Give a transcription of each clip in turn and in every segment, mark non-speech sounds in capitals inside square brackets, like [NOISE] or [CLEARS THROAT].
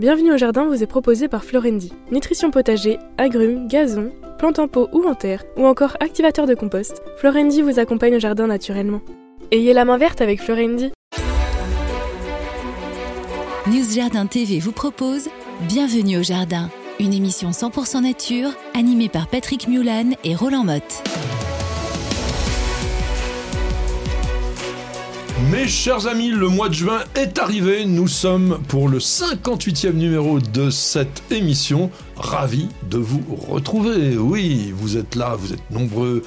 Bienvenue au jardin vous est proposé par Florendi. Nutrition potager, agrumes, gazon, plantes en pot ou en terre, ou encore activateur de compost, Florendi vous accompagne au jardin naturellement. Ayez la main verte avec Florendi. News Jardin TV vous propose Bienvenue au jardin, une émission 100% nature animée par Patrick Mulan et Roland Motte. Mes chers amis, le mois de juin est arrivé. Nous sommes pour le 58e numéro de cette émission. Ravi de vous retrouver. Oui, vous êtes là, vous êtes nombreux.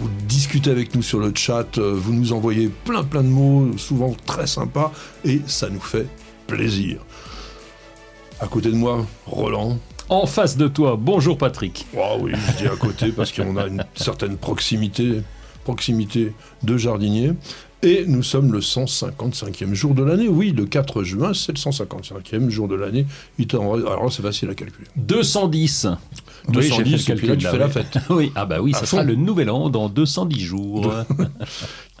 Vous discutez avec nous sur le chat, vous nous envoyez plein plein de mots, souvent très sympas, et ça nous fait plaisir. À côté de moi, Roland. En face de toi, bonjour Patrick. Oh oui, je dis à côté parce qu'on a une certaine proximité, proximité de jardinier. Et nous sommes le 155e jour de l'année. Oui, le 4 juin, c'est le 155e jour de l'année. Alors c'est facile à calculer. 210. 210, et puis là, tu fais la fête. [LAUGHS] oui, ah bah oui, ça sera le nouvel an dans 210 jours.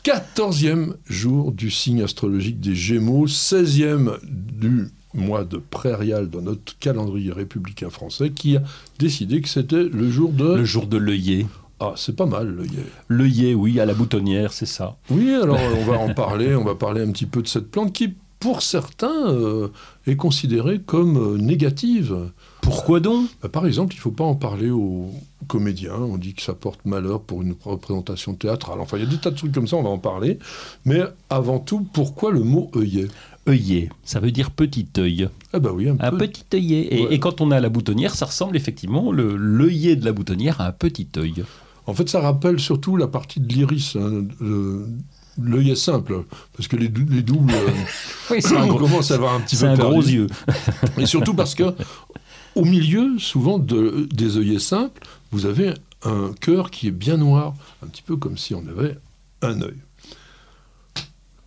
14e [LAUGHS] jour du signe astrologique des Gémeaux, 16e du mois de prairial dans notre calendrier républicain français, qui a décidé que c'était le jour de... Le jour de l'œillet. Ah, c'est pas mal, l'œillet. L'œillet, oui, à la boutonnière, c'est ça. Oui, alors on va en parler, on va parler un petit peu de cette plante qui, pour certains, euh, est considérée comme euh, négative. Pourquoi donc? Bah, Par exemple, il ne faut pas en parler aux comédiens. On dit que ça porte malheur pour une représentation théâtrale. Enfin, il y a des tas de trucs comme ça, on va en parler. Mais avant tout, pourquoi le mot œillet? Œillet, ça veut dire petit œil. Ah bah oui, un, un petit œillet. Et, quand on a la boutonnière, ça ressemble effectivement, l'œillet de la boutonnière à un petit œil. En fait, ça rappelle surtout la partie de l'iris. Hein, L'œil est simple, parce que les, doubles, euh, [LAUGHS] oui, on commence à avoir un petit peu un gros yeux. [LAUGHS] Et surtout parce que au milieu, souvent, de, des œillets simples, vous avez un cœur qui est bien noir, un petit peu comme si on avait un œil.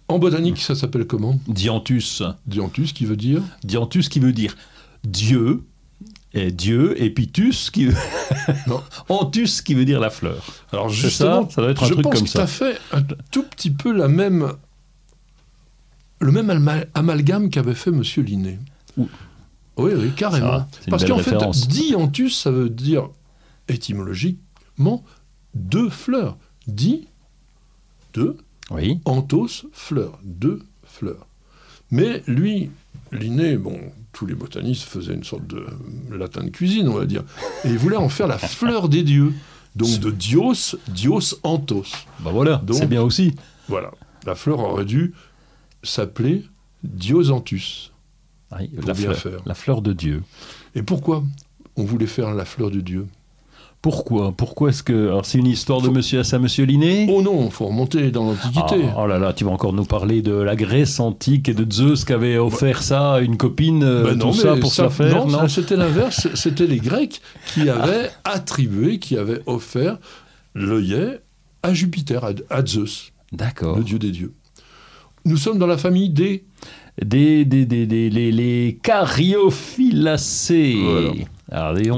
En botanique, ça s'appelle comment? Dianthus. Dianthus qui veut dire? Dianthus qui veut dire Dieu, et Dieu, et Pitus qui [LAUGHS] Antus qui veut dire la fleur. Alors justement, ça, ça doit être un je truc pense comme que ça. fait un tout petit peu la même, le même amalgame qu'avait fait Monsieur Linné. Oui, oui, carrément. Parce qu'en fait, dianthus, ça veut dire étymologiquement deux fleurs. Di, deux, oui. anthos, fleur, deux fleurs. Mais lui, Linné, bon, tous les botanistes faisaient une sorte de latin de cuisine, on va dire. Et ils voulaient en faire la fleur des dieux. Donc de Dios, Dios Anthos. Bah voilà, c'est bien aussi. Voilà. La fleur aurait dû s'appeler Diosanthus. Oui, la, bien fleur, faire. la fleur de Dieu. Et pourquoi on voulait faire la fleur de Dieu? Pourquoi Pourquoi est-ce que. Alors, c'est une histoire de monsieur à monsieur Linné? Oh non, il faut remonter dans l'Antiquité. Ah, oh là là, tu vas encore nous parler de la Grèce antique et de Zeus qui avait offert ça à une copine, euh, ben tout ça pour se faire Non, c'était l'inverse. c'était les Grecs qui avaient attribué, qui avaient offert l'œillet à Jupiter, à, Zeus. D'accord. Le dieu des dieux. Nous sommes dans la famille des. Des, des, des, les, les cariophyllacées. Alors,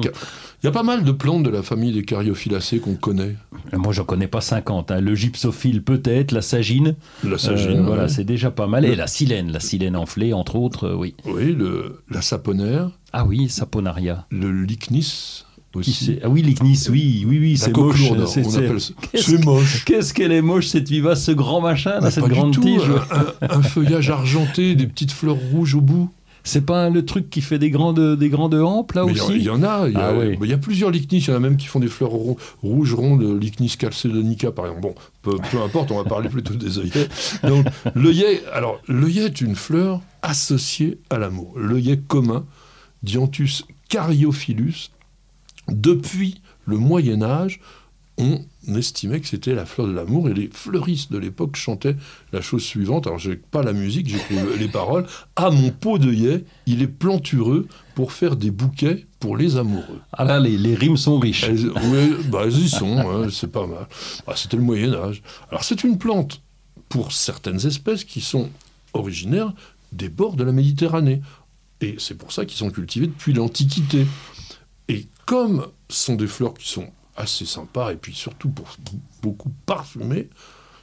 il y a pas mal de plantes de la famille des cariophyllacées qu'on connaît. Moi, j'en connais pas 50. Hein. Le gypsophile peut-être, la sagine. La sagine. Euh, voilà, c'est déjà pas mal. Et la silène, la silène enflée, entre autres, euh, oui. Oui, le, la saponaire. Ah oui, saponaria. Le lychnis. Aussi. Ah oui, l'icnis, oui, oui, oui, c'est moche. C'est [LAUGHS] moche. Qu'est-ce qu'elle est moche, cette vivace, ce grand machin, cette grande tige. un, feuillage argenté, des petites fleurs rouges au bout. C'est pas le truc qui fait des grandes, des grandes hampes, là aussi Il y, en a. Il y, a, ah y a plusieurs lichnis. Il y en a même qui font des fleurs rouges rondes, lichnis calcedonica, par exemple. Bon, peu, importe, on va parler plutôt des œillets. [LAUGHS] Donc, l'œillet, alors, l'œillet est une fleur associée à l'amour. L'œillet commun, Dianthus cariophyllus, depuis le Moyen-Âge, on estimait que c'était la fleur de l'amour et les fleuristes de l'époque chantaient la chose suivante. Alors, j'ai pas la musique, j'ai les paroles. À mon pot d'œillet, il est plantureux pour faire des bouquets pour les amoureux. Ah là, les, rimes sont riches. oui, bah, elles y sont, hein, c'est pas mal. Ah, c'était le Moyen-Âge. Alors, c'est une plante, pour certaines espèces, qui sont originaires des bords de la Méditerranée. Et c'est pour ça qu'ils sont cultivés depuis l'Antiquité. Et comme ce sont des fleurs qui sont assez sympa, et puis surtout pour beaucoup parfumé,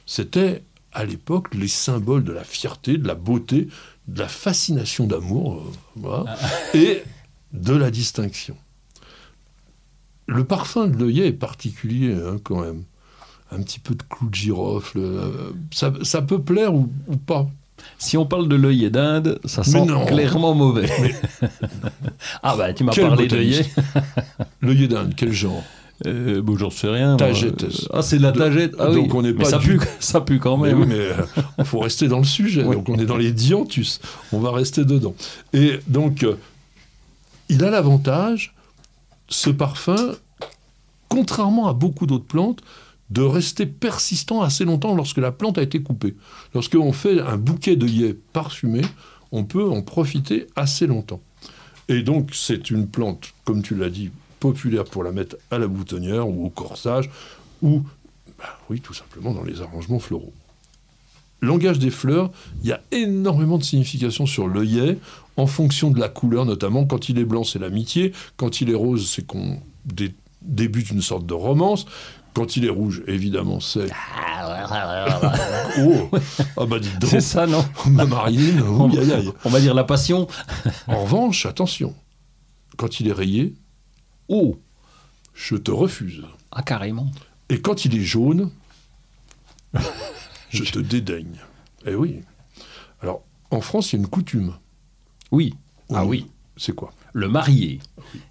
c'était à l'époque les symboles de la fierté, de la beauté de la fascination d'amour, euh, voilà, et de la distinction. Le parfum de l'œillet est particulier hein, quand même. Un petit peu de clou de girofle, euh, ça, ça peut plaire ou, ou pas. Si on parle de l'œillet d'Inde, ça sent clairement mauvais. [LAUGHS] ah bah tu m'as parlé botaniste. d'œillet. L'œillet d'Inde, quel genre? Euh, bon, j'en sais rien. Tagette. Euh, Ah, c'est de la tagette. Ah donc oui. on n'est Mais pas ça du- pue, [LAUGHS] ça pue quand Mais même. oui, mais [LAUGHS] il faut rester dans le sujet. Oui. Donc on est dans les dianthus. On va rester dedans. Et donc, euh, il a l'avantage, ce parfum, contrairement à beaucoup d'autres plantes, de rester persistant assez longtemps lorsque la plante a été coupée. Lorsqu'on fait un bouquet d'œillets parfumé, on peut en profiter assez longtemps. Et donc, c'est une plante, comme tu l'as dit, populaire pour la mettre à la boutonnière ou au corsage, ou, bah oui, tout simplement dans les arrangements floraux. Langage des fleurs, il y a énormément de significations sur l'œillet, en fonction de la couleur notamment. Quand il est blanc, c'est l'amitié. Quand il est rose, c'est qu'on dé- débute une sorte de romance. Quand il est rouge, évidemment, c'est... Oh Ah bah dites donc, C'est ça, non [LAUGHS] ma Marine, aïe, aïe. On va dire la passion. En revanche, attention, quand il est rayé, Oh je te refuse. Ah, carrément. Et quand il est jaune, [LAUGHS] je te dédaigne. Eh oui. Alors, en France, il y a une coutume. Oui. Ah oui. C'est quoi? Le marié,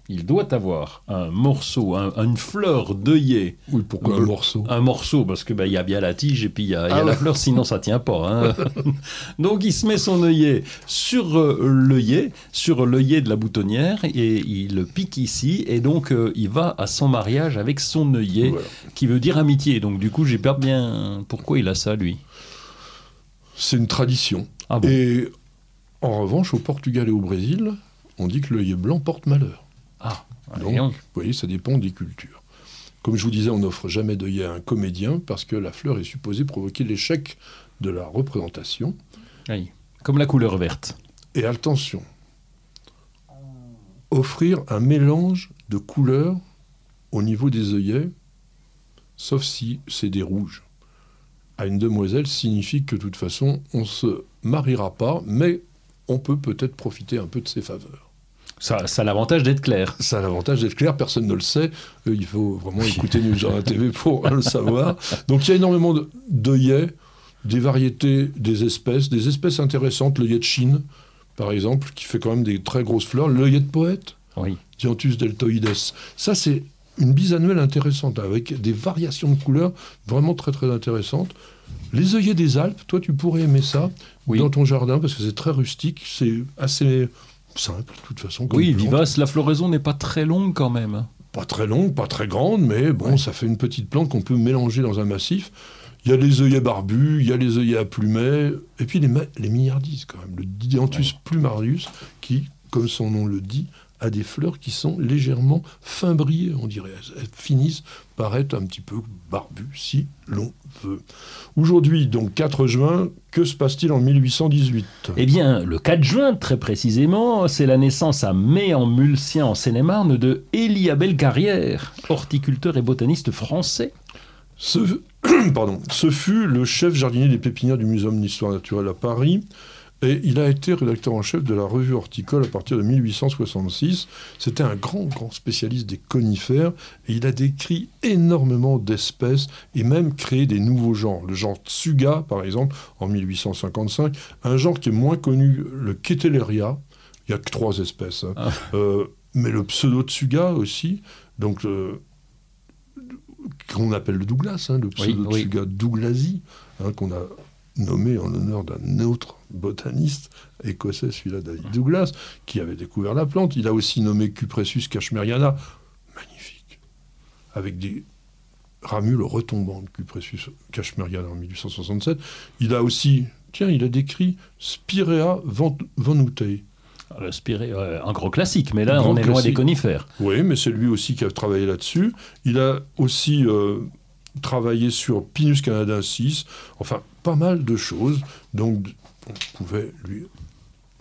il doit avoir un morceau, un- une fleur d'œillet. Oui, pourquoi un morceau? Un morceau, parce que ben, y a bien la tige et puis il y a, il y a Ah la fleur, sinon ça tient pas. hein. [LAUGHS] Donc il se met son œillet sur euh, l'œillet, sur l'œillet de la boutonnière et il le pique ici et donc euh, il va à son mariage avec son œillet, Voilà. qui veut dire amitié. Donc du coup j'ai pas bien pourquoi il a ça lui? C'est une tradition. Ah bon? Et en revanche, au Portugal et au Brésil, on dit que l'œillet blanc porte malheur. Ah, Donc, vous voyez, ça dépend des cultures. Comme je vous disais, on n'offre jamais d'œillet à un comédien parce que la fleur est supposée provoquer l'échec de la représentation. Oui. Comme la couleur verte. Et attention, offrir un mélange de couleurs au niveau des œillets, sauf si c'est des rouges, à une demoiselle signifie que de toute façon, on se mariera pas, mais on peut peut-être profiter un peu de ses faveurs. Ça, ça a l'avantage d'être clair. Ça a l'avantage d'être clair, personne ne le sait. Euh, il faut vraiment écouter News Journal TV pour [LAUGHS] le savoir. Donc il y a énormément de- d'œillets, des variétés, des espèces, des espèces intéressantes. L'œillet de Chine, par exemple, qui fait quand même des très grosses fleurs. L'œillet de poète, Oui. Dianthus deltoides. Ça, c'est une bisannuelle intéressante, avec des variations de couleurs vraiment très très intéressantes. Les œillets des Alpes, toi tu pourrais aimer ça Oui. dans ton jardin, parce que c'est très rustique, c'est assez simple de toute façon. comme Oui, vivace. La floraison n'est pas très longue quand même. Pas très longue, pas très grande, mais bon, Ouais. ça fait une petite plante qu'on peut mélanger dans un massif. Il y a les œillets barbus, il y a les œillets à plumets, et puis les, les milliardises quand même. Le Dianthus plumarius, qui, comme son nom le dit, a des fleurs qui sont légèrement fin brillées, on dirait. Elles, elles finissent par être un petit peu barbues, si l'on veut. Aujourd'hui, donc 4 juin, que se passe-t-il en 1818 Eh bien, le 4 juin, très précisément, c'est la naissance à May-en-Mulsien, en Seine-et-Marne, de Élie Abel Carrière, horticulteur et botaniste français. Ce, [COUGHS] pardon, ce fut le chef jardinier des pépinières du Muséum d'histoire naturelle à Paris. Et il a été rédacteur en chef de la revue horticole à partir de 1866. C'était un grand, grand spécialiste des conifères. Et il a décrit énormément d'espèces et même créé des nouveaux genres. Le genre Tsuga, par exemple, en 1855. Un genre qui est moins connu, le Ketelleria. Il n'y a que trois espèces. hein. Ah. Euh, mais le pseudo-Tsuga aussi. Donc, euh, qu'on appelle le Douglas, hein, le Oui, pseudo-Tsuga douglasi, hein, qu'on a nommé en l'honneur d'un autre botaniste écossais, celui-là David Douglas, qui avait découvert la plante. Il a aussi nommé Cupressus cashmeriana, magnifique, avec des ramules retombantes, Cupressus cashmeriana en 1867. Il a aussi, tiens, il a décrit Spirea van- vanutei. Le spiré, euh, un gros classique, mais là, on est loin classique. des conifères. Oui, mais c'est lui aussi qui a travaillé là-dessus. Il a aussi euh, travaillé sur Pinus canadensis, enfin, pas mal de choses. Donc, on pouvait lui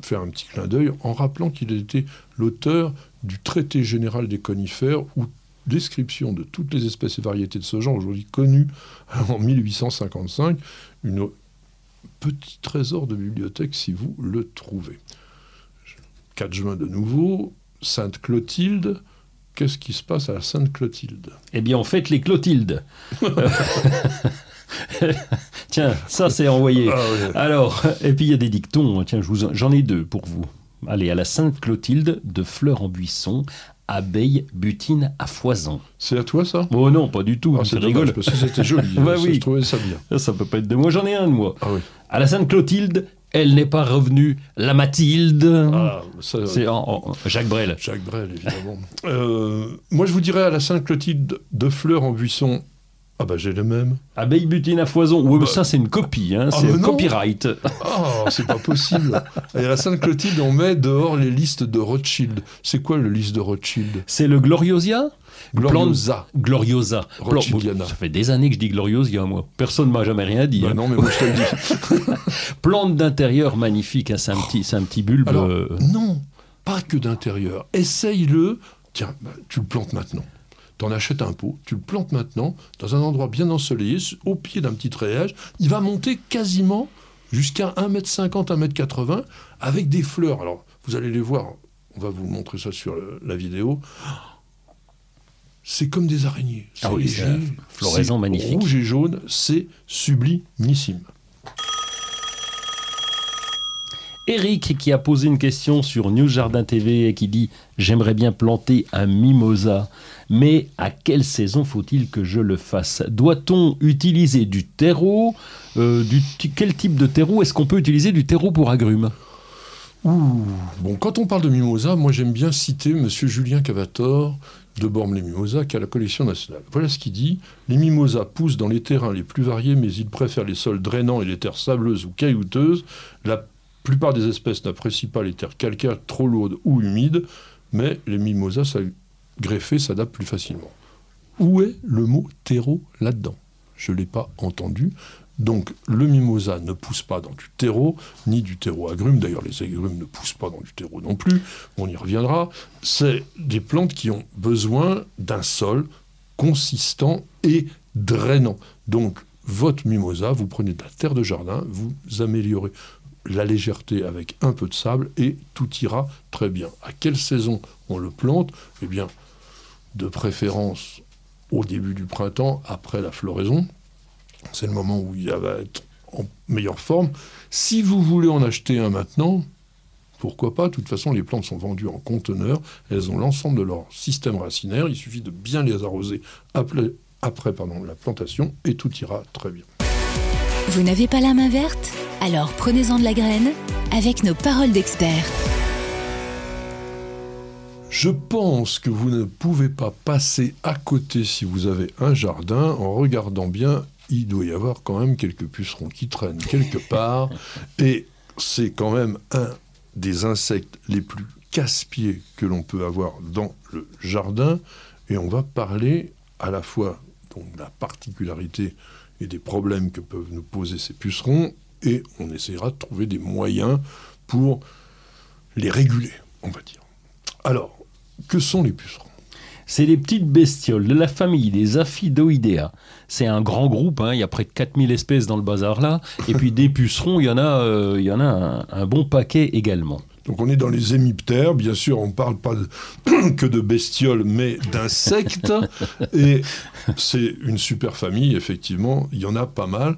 faire un petit clin d'œil en rappelant qu'il était l'auteur du traité général des conifères ou description de toutes les espèces et variétés de ce genre aujourd'hui connues [LAUGHS] en 1855, une petit trésor de bibliothèque si vous le trouvez. 4 juin de nouveau, Sainte Clotilde. Qu'est-ce qui se passe à la Sainte Clotilde Eh bien, on fête les Clotildes. [LAUGHS] [LAUGHS] Tiens, ça c'est envoyé. Ah. Alors, et puis il y a des dictons. Tiens, vous en- j'en ai deux pour vous. Allez, à la Sainte Clotilde, de fleurs en buisson, abeille butine à foison. C'est à toi ça? Oh non, pas du tout. Ah, C'est dommage parce que c'était joli. [LAUGHS] Bah Ça, oui. Je trouvais ça bien. Ça, peut pas être de moi. J'en ai un de moi. Ah oui. À la Sainte Clotilde, elle n'est pas revenue. La Mathilde. Ah, C'est Jacques Brel. Jacques Brel, évidemment. Euh, moi, je vous dirais à la Sainte-Clotilde de fleurs en buisson. Ah bah j'ai le même. Abeille butine à foison. Ouais, Bah. ça c'est une copie. Hein. Ah, c'est un non. copyright. Ah, c'est pas possible. Et à la Sainte-Clotilde, on met dehors les listes de Rothschild. C'est quoi le liste de Rothschild? C'est le Gloriosia? Gloriosa. Gloriosa. Rothschildiana. Ça fait des années que je dis Gloriosia, moi. Personne m'a jamais rien dit. Bah hein. non, mais moi je te le dis. [LAUGHS] Plante d'intérieur magnifique, hein, c'est un petit, c'est un petit bulbe. Alors, euh, non, pas que d'intérieur. Essaye-le. Tiens, bah, tu le plantes maintenant. T'en achètes un pot, tu le plantes maintenant dans un endroit bien ensoleillé, au pied d'un petit treillage. Il va monter quasiment jusqu'à 1m50, 1m80 avec des fleurs. Alors, vous allez les voir, on va vous montrer ça sur le- la vidéo. C'est comme des araignées. C'est Ah oui, léger, floraison magnifique. Rouge et jaune, c'est sublimissime. Eric qui a posé une question sur News Jardin TV et qui dit J'aimerais bien planter un mimosa, mais à quelle saison faut-il que je le fasse? Doit-on utiliser du terreau Euh, du Quel type de terreau Est-ce qu'on peut utiliser du terreau pour agrumes? Bon, quand on parle de mimosa, moi j'aime bien citer Monsieur Julien Cavator de Bormes-les-Mimosas, qui a la collection nationale. Voilà ce qu'il dit. Les mimosas poussent dans les terrains les plus variés, mais ils préfèrent les sols drainants et les terres sableuses ou caillouteuses. Plupart des espèces n'apprécient pas les terres calcaires trop lourdes ou humides, mais les mimosas greffés s'adaptent plus facilement. Où est le mot terreau là-dedans? Je ne l'ai pas entendu. Donc le mimosa ne pousse pas dans du terreau, ni du terreau agrume. D'ailleurs, les agrumes ne poussent pas dans du terreau non plus. On y reviendra. C'est des plantes qui ont besoin d'un sol consistant et drainant. Donc votre mimosa, vous prenez de la terre de jardin, vous améliorez la légèreté avec un peu de sable et tout ira très bien. À quelle saison on le plante? Eh bien, de préférence au début du printemps, après la floraison. C'est le moment où il va être en meilleure forme. Si vous voulez en acheter un maintenant, pourquoi pas? De toute façon, les plantes sont vendues en conteneurs. Elles ont l'ensemble de leur système racinaire. Il suffit de bien les arroser après, la plantation et tout ira très bien. Vous n'avez pas la main verte? Alors prenez-en de la graine avec nos paroles d'experts. Je pense que vous ne pouvez pas passer à côté si vous avez un jardin en regardant bien. Il doit y avoir quand même quelques pucerons qui traînent quelque [LAUGHS] part. Et c'est quand même un des insectes les plus casse-pieds que l'on peut avoir dans le jardin. Et on va parler à la fois donc, de la particularité et des problèmes que peuvent nous poser ces pucerons. Et on essaiera de trouver des moyens pour les réguler, on va dire. Alors, que sont les pucerons? C'est les petites bestioles de la famille des Aphidoidea. C'est un grand groupe, hein, il y a près de 4000 espèces dans le bazar là. Et puis des pucerons, il y en a, euh, il y en a un, un bon paquet également. Donc on est dans les hémiptères, bien sûr on ne parle pas de- [COUGHS] que de bestioles, mais d'insectes. [LAUGHS] Et c'est une super famille, effectivement, il y en a pas mal.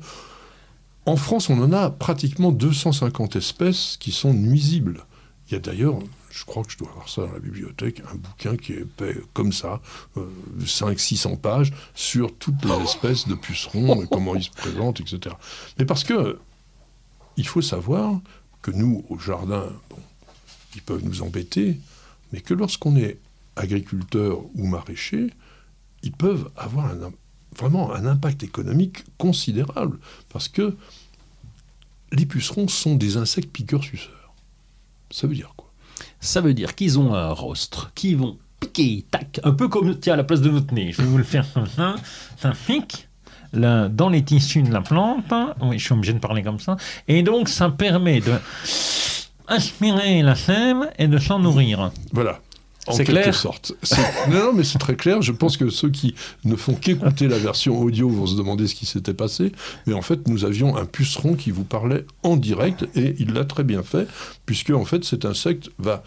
En France, on en a pratiquement 250 espèces qui sont nuisibles. Il y a d'ailleurs, je crois que je dois avoir ça dans la bibliothèque, un bouquin qui est épais comme ça, 500-600 pages, sur toutes les espèces de pucerons, et comment ils se présentent, etc. Mais parce que il faut savoir que nous, au jardin, ils peuvent nous embêter, mais que lorsqu'on est agriculteur ou maraîcher, ils peuvent avoir un vraiment un impact économique considérable, parce que les pucerons sont des insectes piqueurs-suceurs. Ça veut dire quoi? Ça veut dire qu'ils ont un rostre, qui vont piquer, tac, un peu comme, tiens, à la place de notre nez. Je vais vous le faire comme ça. Ça pique là, dans les tissus de la plante. Oui, je suis obligé de parler comme ça. Et donc, ça permet de aspirer la sève et de s'en nourrir. Voilà. En quelque clair sorte. Non, mais c'est très clair. Je pense que ceux qui ne font qu'écouter la version audio vont se demander ce qui s'était passé. Mais en fait, nous avions un puceron qui vous parlait en direct et il l'a très bien fait, puisque en fait, cet insecte va,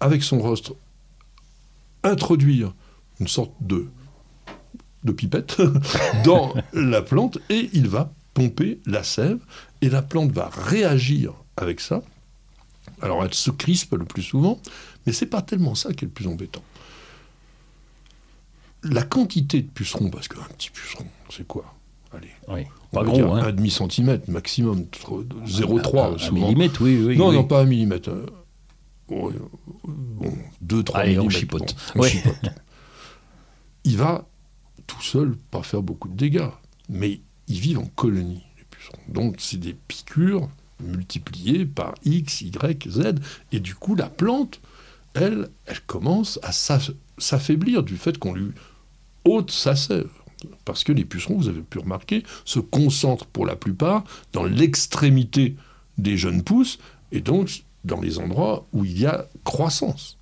avec son rostre, introduire une sorte de, de pipette [LAUGHS] dans la plante et il va pomper la sève et la plante va réagir avec ça. Alors elle se crispe le plus souvent, mais c'est pas tellement ça qui est le plus embêtant. La quantité de pucerons, parce qu'un petit puceron, c'est quoi? Allez, Oui. on Pas va gros, dire hein. un demi centimètre maximum, trop- Un- 0,3 un souvent. millimètre, oui, oui. non, oui. non, pas un millimètre. euh, euh, bon, 2-3 Allez, on millimètres. chipote. bon, on Ouais. chipote. [LAUGHS] Il va tout seul pas faire beaucoup de dégâts, mais ils vivent en colonie, les pucerons. Donc c'est des piqûres multipliées par X, Y, Z, et du coup la plante, elle, elle commence à s'aff- s'affaiblir du fait qu'on lui ôte sa sève. Parce que les pucerons, vous avez pu remarquer, se concentrent pour la plupart dans l'extrémité des jeunes pousses, et donc dans les endroits où il y a croissance.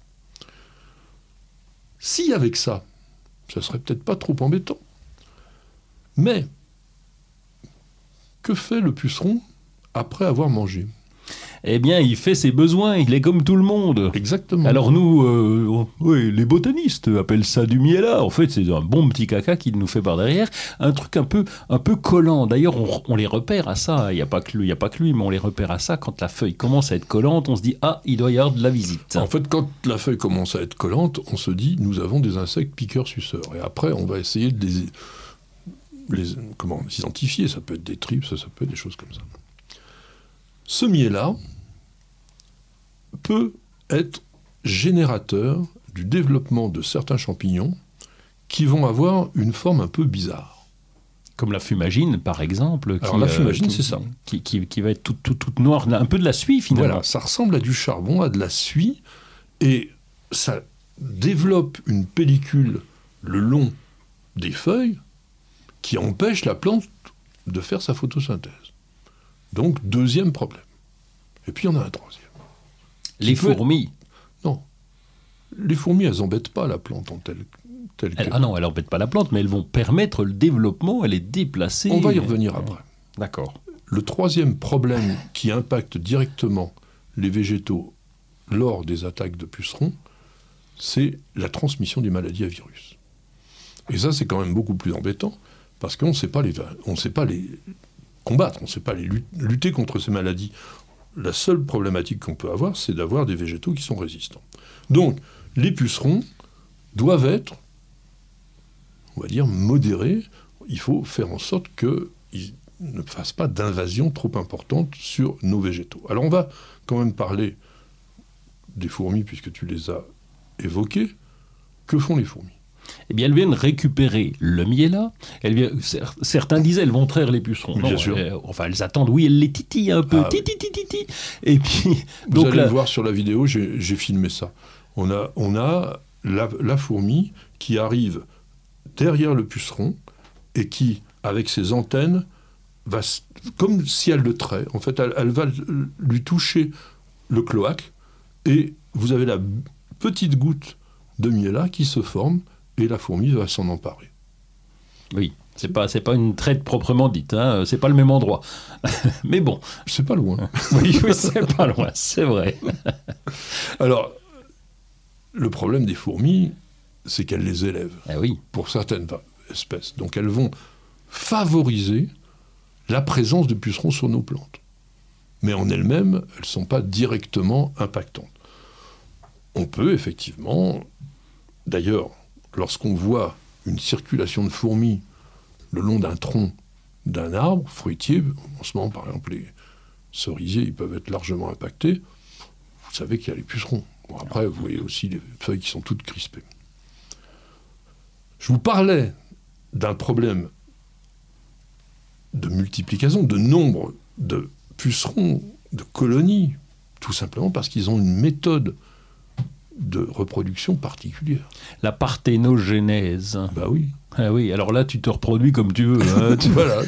Si avec ça, ça serait peut-être pas trop embêtant. Mais que fait le puceron après avoir mangé? Eh bien, il fait ses besoins, il est comme tout le monde. Exactement. Alors nous, euh, on- oui, les botanistes appellent ça du miela. En fait, c'est un bon petit caca qu'il nous fait par derrière, un truc un peu, un peu collant. D'ailleurs, on, on les repère à ça. Il n'y a pas que lui, il y a pas que lui, mais on les repère à ça. Quand la feuille commence à être collante, on se dit ah, il doit y avoir de la visite. En fait, quand la feuille commence à être collante, on se dit nous avons des insectes piqueurs-suceurs. Et après, on va essayer de les, les- comment, les identifier. Ça peut être des tripes, ça, ça peut être des choses comme ça. Ce miel-là peut être générateur du développement de certains champignons qui vont avoir une forme un peu bizarre. Comme la fumagine, par exemple. Alors, la fumagine, c'est ça. Qui, qui- qui va être toute, toute, toute noire, un peu de la suie finalement. Voilà, ça ressemble à du charbon, à de la suie, et ça développe une pellicule le long des feuilles qui empêche la plante de faire sa photosynthèse. Donc, deuxième problème. Et puis, il y en a un troisième. Les peut- fourmis. Non. Les fourmis, elles embêtent pas la plante en telle, telle Elles- que- ah non, elles n'embêtent pas la plante, mais elles vont permettre le développement, elle est déplacée. On va y revenir après. D'accord. Le troisième problème qui impacte directement les végétaux lors des attaques de pucerons, c'est la transmission des maladies à virus. Et ça, c'est quand même beaucoup plus embêtant, parce qu'on ne sait pas les, on sait pas les combattre, on ne sait pas les lut- lutter contre ces maladies. La seule problématique qu'on peut avoir, c'est d'avoir des végétaux qui sont résistants. Donc, les pucerons doivent être, on va dire, modérés. Il faut faire en sorte qu'ils ne fassent pas d'invasion trop importante sur nos végétaux. Alors on va quand même parler des fourmis, puisque tu les as évoquées. Que font les fourmis? Eh bien, elles viennent récupérer le cer- certains disaient elles vont traire les pucerons. Bien sûr. elles- enfin, elles attendent. Oui, elles les titillent un peu. Ah. Titi, titi, titi. Et puis, Vous donc allez là, le voir sur la vidéo, j'ai filmé ça. On a, on a la, la fourmi qui arrive derrière le puceron et qui, avec ses antennes, va, comme si elle le trait, en fait, elle, elle va lui toucher le cloaque et vous avez la petite goutte de miela qui se forme et la fourmi va s'en emparer. oui, c'est pas, c'est pas une traite proprement dite. Hein. C'est pas le même endroit. [LAUGHS] Mais bon, C'est pas loin. [LAUGHS] oui, oui, c'est pas loin, c'est vrai. [LAUGHS] Alors, le problème des fourmis, c'est qu'elles les élèvent. Ah oui. pour certaines espèces. Donc elles vont favoriser la présence de pucerons sur nos plantes. Mais en elles-mêmes, elles ne sont pas directement impactantes. On peut effectivement, d'ailleurs, lorsqu'on voit une circulation de fourmis le long d'un tronc d'un arbre fruitier, en ce moment par exemple les cerisiers, ils peuvent être largement impactés, vous savez qu'il y a les pucerons. Bon, après, vous voyez aussi les feuilles qui sont toutes crispées. Je vous parlais d'un problème de multiplication, de nombre de pucerons, de colonies, tout simplement parce qu'ils ont une méthode de reproduction particulière. La parthénogénèse. Bah oui. Ah oui, alors là, tu te reproduis comme tu veux. hein. Tu- [LAUGHS] voilà.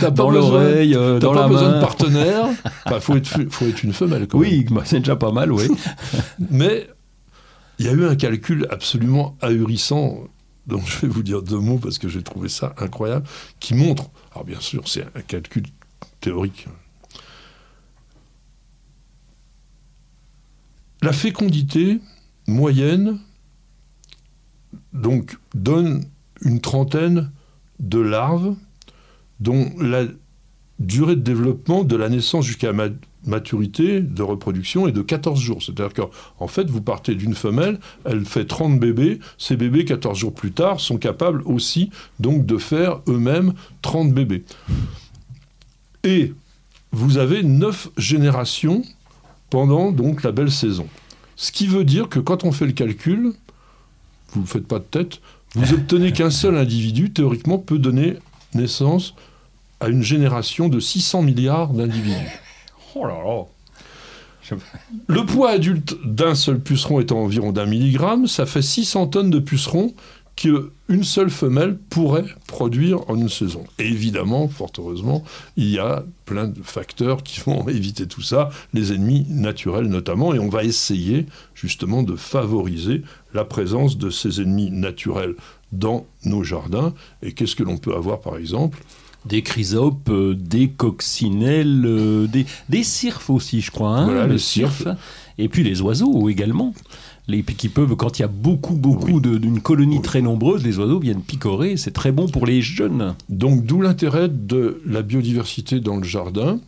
T'as pas dans l'oreille, euh, dans pas la besoin main. de partenaire. Il [LAUGHS] faut, être, faut être une femelle quand. Oui, bah, c'est déjà pas mal, oui. [LAUGHS] Mais il y a eu un calcul absolument ahurissant, dont je vais vous dire deux mots parce que j'ai trouvé ça incroyable, qui montre, alors bien sûr c'est un calcul théorique, la fécondité moyenne donne une trentaine de larves dont la durée de développement de la naissance jusqu'à la maturité de reproduction est de 14 jours. C'est-à-dire qu'en fait, vous partez d'une femelle, elle fait 30 bébés, ces bébés, 14 jours plus tard, sont capables aussi donc de faire eux-mêmes 30 bébés. Et vous avez 9 générations pendant donc la belle saison. Ce qui veut dire que quand on fait le calcul, vous ne faites pas de tête, vous obtenez qu'un seul individu, théoriquement, peut donner naissance à une génération de 600 milliards d'individus. Oh là là Le poids adulte d'un seul puceron étant environ d'un milligramme, ça fait 600 tonnes de pucerons qu'une seule femelle pourrait produire en une saison. Et évidemment, fort heureusement, il y a plein de facteurs qui vont [LAUGHS] éviter tout ça, les ennemis naturels notamment, et on va essayer justement de favoriser la présence de ces ennemis naturels dans nos jardins. Et qu'est-ce que l'on peut avoir par exemple? Des chrysopes, euh, des coccinelles, euh, des, des aussi, je crois. Hein, voilà, le cirfe. Et puis les oiseaux également. Les, qui peuvent, quand il y a beaucoup, beaucoup d'une colonie très nombreuse, les oiseaux viennent picorer. C'est très bon pour les jeunes. Donc, d'où l'intérêt de la biodiversité dans le jardin.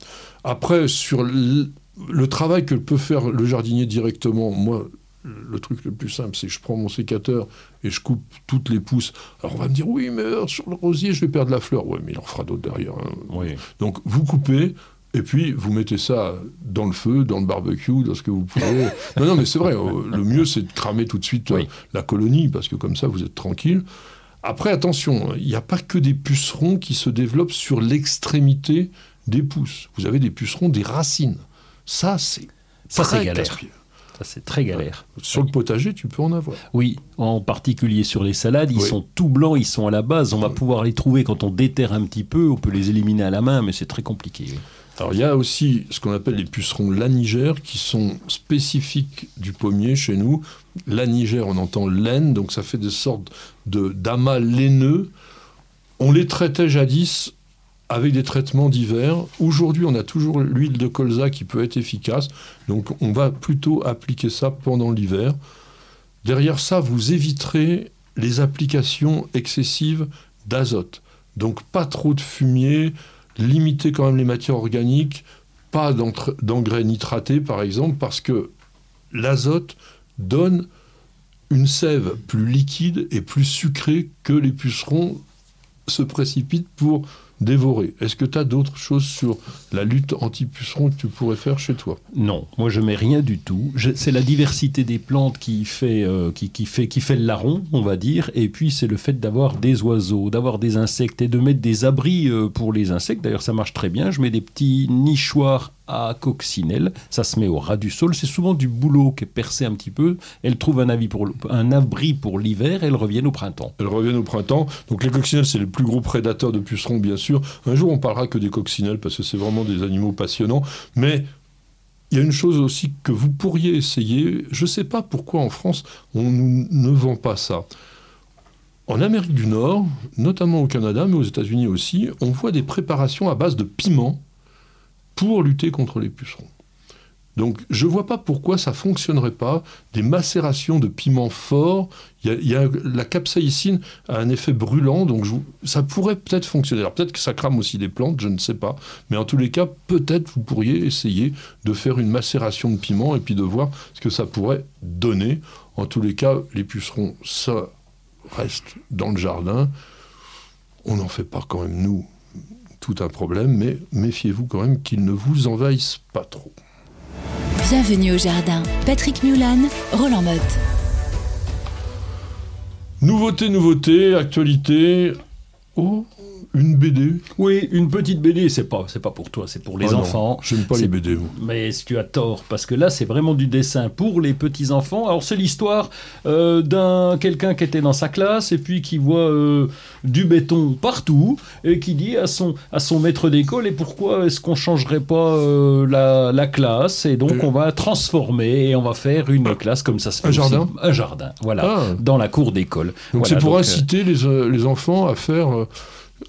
Après, sur le, le travail que peut faire le jardinier directement, moi, le truc le plus simple, c'est que je prends mon sécateur et je coupe toutes les pousses. Alors on va me dire, oui, mais sur le rosier, je vais perdre la fleur. Oui, mais il en fera d'autres derrière. Hein. Oui. Donc vous coupez, et puis vous mettez ça dans le feu, dans le barbecue, dans ce que vous pouvez. non, non, mais c'est vrai, euh, le mieux c'est de cramer tout de suite euh, la colonie, parce que comme ça vous êtes tranquille. Après, attention, il n'y a pas que des pucerons qui se développent sur l'extrémité des pousses. Vous avez des pucerons des racines. Ça, c'est ça, c'est galère c'est très galère. Sur le potager, tu peux en avoir. Oui, en particulier sur les salades, ils sont tout blancs, ils sont à la base. On va pouvoir les trouver quand on déterre un petit peu, on peut les éliminer à la main, mais c'est très compliqué. Alors il y a aussi ce qu'on appelle les pucerons lanigères qui sont spécifiques du pommier chez nous. Lanigère, on entend laine, donc ça fait des sortes de d'amas laineux. On les traitait jadis avec des traitements divers. Aujourd'hui, on a toujours l'huile de colza qui peut être efficace, donc on va plutôt appliquer ça pendant l'hiver. Derrière ça, vous éviterez les applications excessives d'azote. Donc pas trop de fumier, limiter quand même les matières organiques, pas d'engrais nitratés par exemple, parce que l'azote donne une sève plus liquide et plus sucrée que les pucerons se précipitent pour dévorer. Est-ce que tu as d'autres choses sur la lutte anti-puceron que tu pourrais faire chez toi? Non, moi je mets rien du tout. C'est la diversité des plantes qui fait, euh, qui, qui, fait, qui fait le larron, on va dire, et puis c'est le fait d'avoir des oiseaux, d'avoir des insectes et de mettre des abris euh, pour les insectes. D'ailleurs ça marche très bien. Je mets des petits nichoirs à coccinelle. Ça se met au ras du sol. C'est souvent du boulot qui est percé un petit peu. Elle trouve un, abri pour l'hiver elles reviennent au printemps. Elles reviennent au printemps. Donc les coccinelles, c'est le plus gros prédateur de pucerons, bien sûr. Un jour, on parlera que des coccinelles parce que c'est vraiment des animaux passionnants. Mais il y a une chose aussi que vous pourriez essayer. Je ne sais pas pourquoi en France, on ne vend pas ça. En Amérique du Nord, notamment au Canada, mais aux États-Unis aussi, on voit des préparations à base de piment pour lutter contre les pucerons. Donc je ne vois pas pourquoi ça fonctionnerait pas. Des macérations de piments forts, il y, a, la capsaïcine a un effet brûlant, donc ça pourrait peut-être fonctionner. Alors peut-être que ça crame aussi des plantes, je ne sais pas. Mais en tous les cas, peut-être vous pourriez essayer de faire une macération de piments et puis de voir ce que ça pourrait donner. En tous les cas, les pucerons, ça reste dans le jardin. On n'en fait pas quand même nous tout un problème, mais méfiez-vous quand même qu'ils ne vous envahissent pas trop. Bienvenue au jardin. Patrick Mulan, Roland Motte. Nouveauté, nouveauté, actualité. Oh, une BD Oui, une petite BD, c'est pas, c'est pas pour toi, c'est pour les Ah non, enfants. J'aime pas C'est- les BD. moi. Mais tu as tort, parce que là, c'est vraiment du dessin pour les petits enfants. Alors, c'est l'histoire euh, d'un quelqu'un qui était dans sa classe et puis qui voit euh, du béton partout et qui dit à son à son maître d'école et pourquoi est-ce qu'on changerait pas euh, la, la classe? Et donc on va transformer et on va faire une classe comme ça se fait Un aussi. jardin un jardin, voilà, Ah. dans la cour d'école. Donc Voilà, c'est pour donc, inciter les, les enfants à faire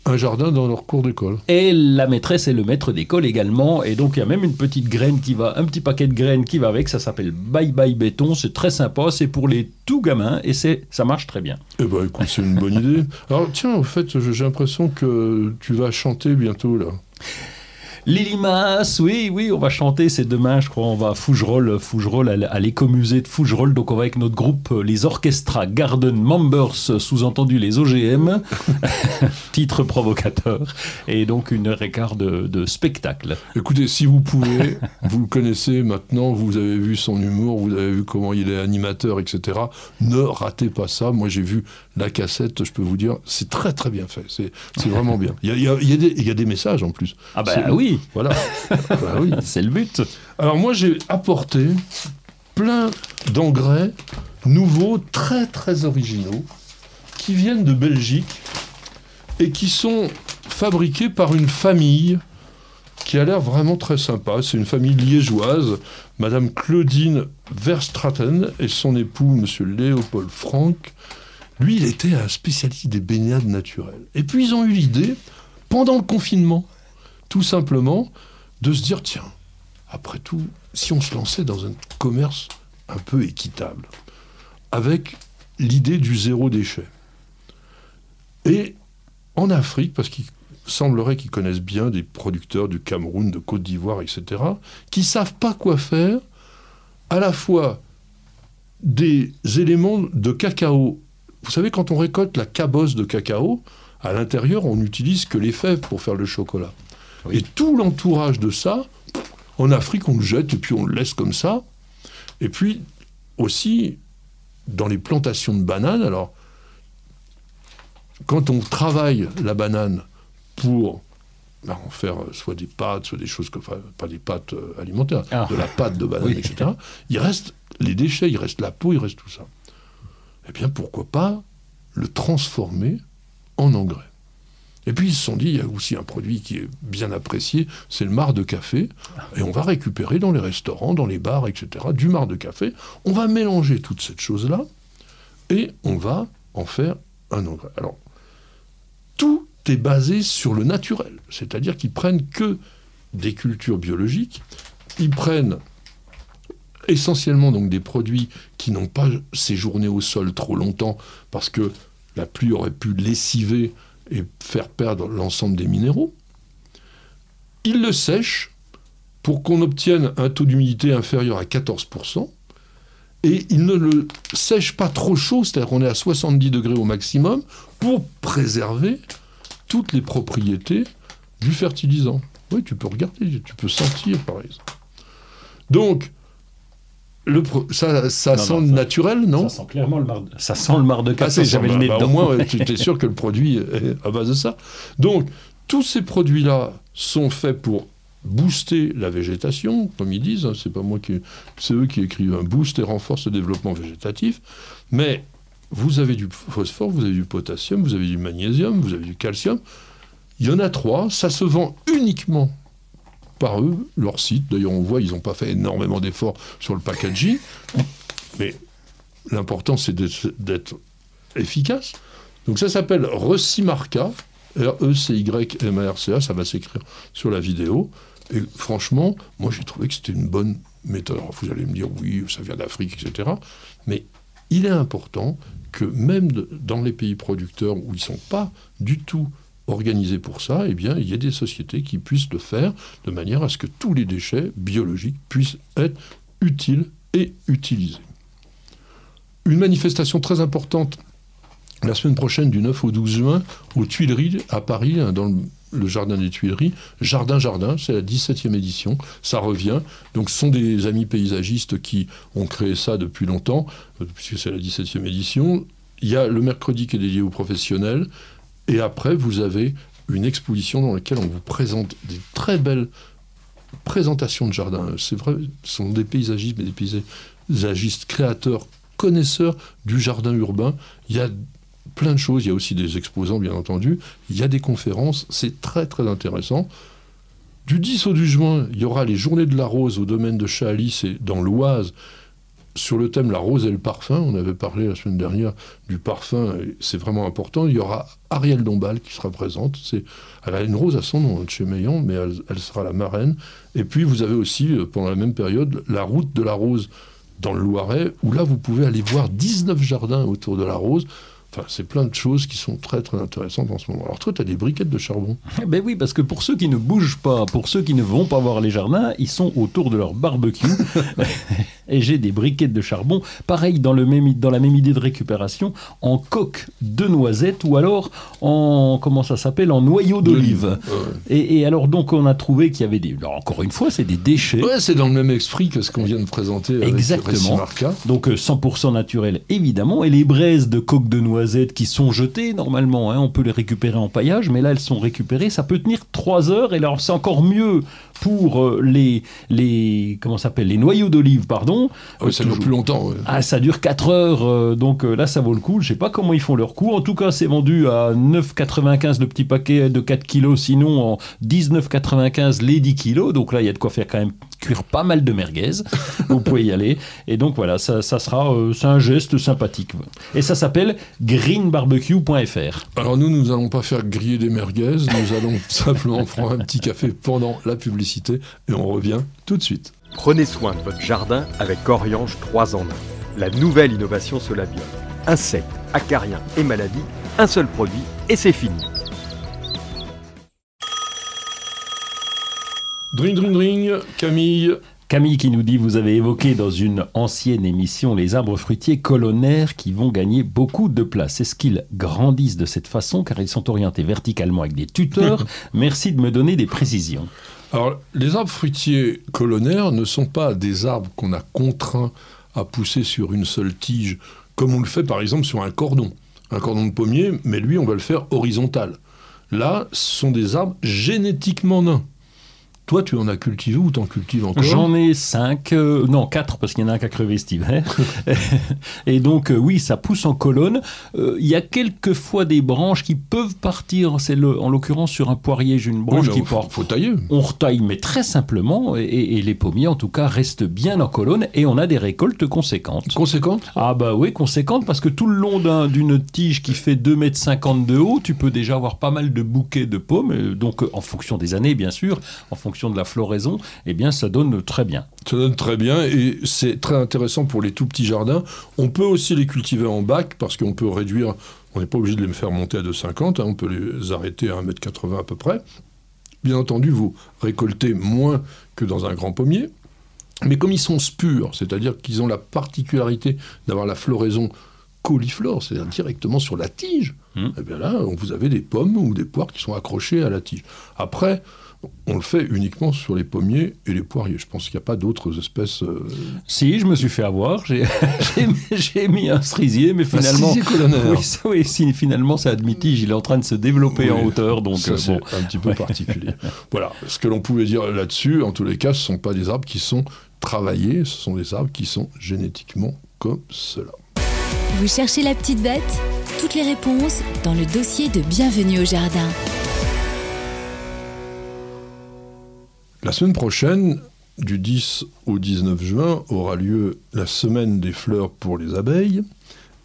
un jardin dans leur cours d'école. Et la maîtresse et le maître d'école également. Et donc, il y a même une petite graine qui va, un petit paquet de graines qui va avec. Ça s'appelle Bye Bye Béton. C'est très sympa. C'est pour les tout gamins et c'est, ça marche très bien. Eh ben écoute, c'est une bonne idée. [LAUGHS] Alors tiens, au fait, j'ai l'impression que tu vas chanter bientôt là. Lily Mas, oui, oui, on va chanter. C'est demain, je crois. On va à Fougerolles, Fougerolles, à l'écomusée de Fougerolles. Donc, on va avec notre groupe, euh, les Orchestra Garden Members, sous-entendu les OGM. [LAUGHS] Titre provocateur. Et donc, une heure et quart de, de spectacle. Écoutez, si vous pouvez, vous le connaissez maintenant, vous avez vu son humour, vous avez vu comment il est animateur, etc. Ne ratez pas ça. Moi, j'ai vu la cassette, je peux vous dire, c'est très très bien fait. C'est vraiment bien. Il y a, il y a- il y a des, il y a des messages en plus. Ah, bah C'est- oui, Voilà. [LAUGHS] Bah oui. c'est le but. Alors moi, j'ai apporté plein d'engrais nouveaux, très très originaux, qui viennent de Belgique et qui sont fabriqués par une famille qui a l'air vraiment très sympa. C'est une famille liégeoise, Madame Claudine Verstraten et son époux, Monsieur Léopold Franck. Lui, il était un spécialiste des baignades naturelles. Et puis ils ont eu l'idée, pendant le confinement, tout simplement, de se dire, tiens, après tout, si on se lançait dans un commerce un peu équitable, avec l'idée du zéro déchet. Et en Afrique, parce qu'il semblerait qu'ils connaissent bien des producteurs du Cameroun, de Côte d'Ivoire, etc., qui savent pas quoi faire, à la fois des éléments de cacao. Vous savez, quand on récolte la cabosse de cacao, à l'intérieur, on n'utilise que les fèves pour faire le chocolat. Oui. Et tout l'entourage de ça, en Afrique, on le jette et puis on le laisse comme ça. Et puis aussi, dans les plantations de bananes, alors, quand on travaille la banane pour ben, en faire euh, soit des pâtes, soit des choses enfin, pas des pâtes euh, alimentaires, Ah. de la pâte de banane, Oui. etc., il reste les déchets, il reste la peau, il reste tout ça. Eh bien, pourquoi pas le transformer en engrais? Et puis ils se sont dit, il y a aussi un produit qui est bien apprécié, c'est le marc de café. Et on va récupérer dans les restaurants, dans les bars, etc., du marc de café. On va mélanger toute cette chose-là et on va en faire un engrais. Alors, tout est basé sur le naturel. C'est-à-dire qu'ils prennent que des cultures biologiques. Ils prennent essentiellement donc des produits qui n'ont pas séjourné au sol trop longtemps parce que la pluie aurait pu lessiver et faire perdre l'ensemble des minéraux. Ils le sèchent pour qu'on obtienne un taux d'humidité inférieur à 14%. Et ils ne le sèchent pas trop chaud, c'est-à-dire qu'on est à 70 degrés au maximum, pour préserver toutes les propriétés du fertilisant. Oui, tu peux regarder, tu peux sentir par exemple. Donc, le pro- ça, ça Non, sent non, ça- naturel, non Ça sent clairement le mar de, ça sent le mar de ah, café. sent- J'avais le nez bah. Au moins, tu [LAUGHS] es sûr que le produit est à base de ça. Donc, tous ces produits-là sont faits pour booster la végétation, comme ils disent. hein, c'est pas moi qui, c'est eux qui écrivent un boost et renforce le développement végétatif. Mais vous avez du phosphore, vous avez du potassium, vous avez du magnésium, vous avez du calcium. Il y en a trois. Ça se vend uniquement par eux, leur site. D'ailleurs, on voit, ils n'ont pas fait énormément d'efforts sur le packaging. Mais l'important, c'est d'être- efficace. Donc ça s'appelle Recimarca, R-E-C-Y-M-A-R-C-A, ça va s'écrire sur la vidéo. Et franchement, moi j'ai trouvé que c'était une bonne méthode. Vous allez me dire, oui, ça vient d'Afrique, etc. Mais il est important que même dans les pays producteurs où ils ne sont pas du tout organisés pour ça, eh bien, il y ait des sociétés qui puissent le faire de manière à ce que tous les déchets biologiques puissent être utiles et utilisés. Une manifestation très importante la semaine prochaine, du 9 au 12 juin, aux Tuileries, à Paris, hein, dans le, le jardin des Tuileries. Jardin Jardin, c'est la 17e édition, ça revient. Donc ce sont des amis paysagistes qui ont créé ça depuis longtemps, euh, puisque c'est la 17e édition. Il y a le mercredi qui est dédié aux professionnels, et après vous avez une exposition dans laquelle on vous présente des très belles présentations de jardin. C'est vrai, ce sont des paysagistes, mais des paysagistes créateurs, connaisseurs du jardin urbain. Il y a plein de choses, il y a aussi des exposants, bien entendu. Il y a des conférences, c'est très très intéressant. Du 10 au 12 juin, il y aura les Journées de la Rose au domaine de Chaly, c'est dans l'Oise, sur le thème la rose et le parfum. On avait parlé la semaine dernière du parfum, c'est vraiment important. Il y aura Ariel Dombal qui sera présente. C'est, elle a une rose à son nom chez Meillan, mais elle, sera la marraine. Et puis vous avez aussi, euh, pendant la même période, la route de la rose dans le Loiret, où là vous pouvez aller voir 19 jardins autour de la rose. Enfin, c'est plein de choses qui sont très très intéressantes en ce moment. Alors toi, tu as des briquettes de charbon. [LAUGHS] Ben oui, parce que pour ceux qui ne bougent pas, pour ceux qui ne vont pas voir les jardins, ils sont autour de leur barbecue. [LAUGHS] [LAUGHS] et j'ai des briquettes de charbon, pareil dans, le même, dans la même idée de récupération, en coque de noisette ou alors en, comment ça s'appelle, en noyau d'olive. Et, alors donc on a trouvé qu'il y avait des, encore une fois, c'est des déchets. Ouais, c'est dans le même esprit que ce qu'on vient de présenter avec Exactement. Donc 100% euh, naturel évidemment, et les braises de coque de noisette qui sont jetées normalement. Hein. on peut les récupérer en paillage, mais là elles sont récupérées. Ça peut tenir 3 heures et alors c'est encore mieux pour euh, les, les comment s'appelle les noyaux d'olive pardon. Ah ça dure plus longtemps ah ça dure 4 heures euh, donc euh, là ça vaut le coup. Je sais pas comment ils font leur coût en tout cas c'est vendu à 9,95 le petit paquet de 4 kilos. Sinon en 19,95 les 10 kilos. Donc là il y a de quoi faire quand même cuire pas mal de merguez. [LAUGHS] Vous pouvez y aller. Et donc voilà ça, ça sera c'est un geste sympathique. Et ça s'appelle greenbarbecue.fr alors nous nous allons pas faire griller des merguez. Nous allons [LAUGHS] simplement prendre un petit café pendant la publicité et on revient tout de suite. Prenez soin de votre jardin avec Oriange 3 en 1. La nouvelle innovation Solabium. Insectes, acariens et maladies, un seul produit et c'est fini. Dring, dring, dring, Camille. Camille qui nous dit, vous avez évoqué dans une ancienne émission les arbres fruitiers colonnaires qui vont gagner beaucoup de place. Est-ce qu'ils grandissent de cette façon? Car ils sont orientés verticalement avec des tuteurs [LAUGHS] Merci de me donner des précisions. Alors, les arbres fruitiers colonnaires ne sont pas des arbres qu'on a contraints à pousser sur une seule tige, comme on le fait par exemple sur un cordon. Un cordon de pommier, mais lui, on va le faire horizontal. Là, ce sont des arbres génétiquement nains. Toi, tu en as cultivé ou t'en cultives encore? J'en ai cinq, euh, non quatre, parce qu'il y en a un qui a crevé cet hiver. [LAUGHS] et donc, euh, oui, ça pousse en colonne. Euh, il y a quelquefois des branches qui peuvent partir. C'est le, en l'occurrence sur un poirier, j'ai une branche qui part. Faut tailler. On retaille, mais très simplement. Et, les pommiers, en tout cas, restent bien en colonne et on a des récoltes conséquentes. Conséquentes? Ah bah oui, conséquentes, parce que tout le long d'une tige qui fait 2,50 m de haut, tu peux déjà avoir pas mal de bouquets de pommes. Donc, en fonction des années, bien sûr, en fonction de la floraison, eh bien, ça donne très bien. Ça donne très bien et c'est très intéressant pour les tout petits jardins. On peut aussi les cultiver en bac parce qu'on peut réduire, on n'est pas obligé de les faire monter à 2,50, hein, on peut les arrêter à 1,80 m à peu près. Bien entendu, vous récoltez moins que dans un grand pommier, mais comme ils sont spurs, c'est-à-dire qu'ils ont la particularité d'avoir la floraison cauliflore, c'est-à-dire directement sur la tige, mmh. bien là, vous avez des pommes ou des poires qui sont accrochées à la tige. Après, on le fait uniquement sur les pommiers et les poiriers. Je pense qu'il n'y a pas d'autres espèces. Euh, si, je me suis fait avoir. J'ai [LAUGHS] mis un cerisier, mais finalement. Un oui, si, finalement, c'est admitige. Il est en train de se développer en hauteur. Donc, ça, euh, c'est un petit peu particulier. [LAUGHS] voilà. Ce que l'on pouvait dire là-dessus, en tous les cas, ce ne sont pas des arbres qui sont travaillés, ce sont des arbres qui sont génétiquement comme cela. Vous cherchez la petite bête? Toutes les réponses dans le dossier de Bienvenue au Jardin. La semaine prochaine, du 10 au 19 juin, aura lieu la semaine des fleurs pour les abeilles.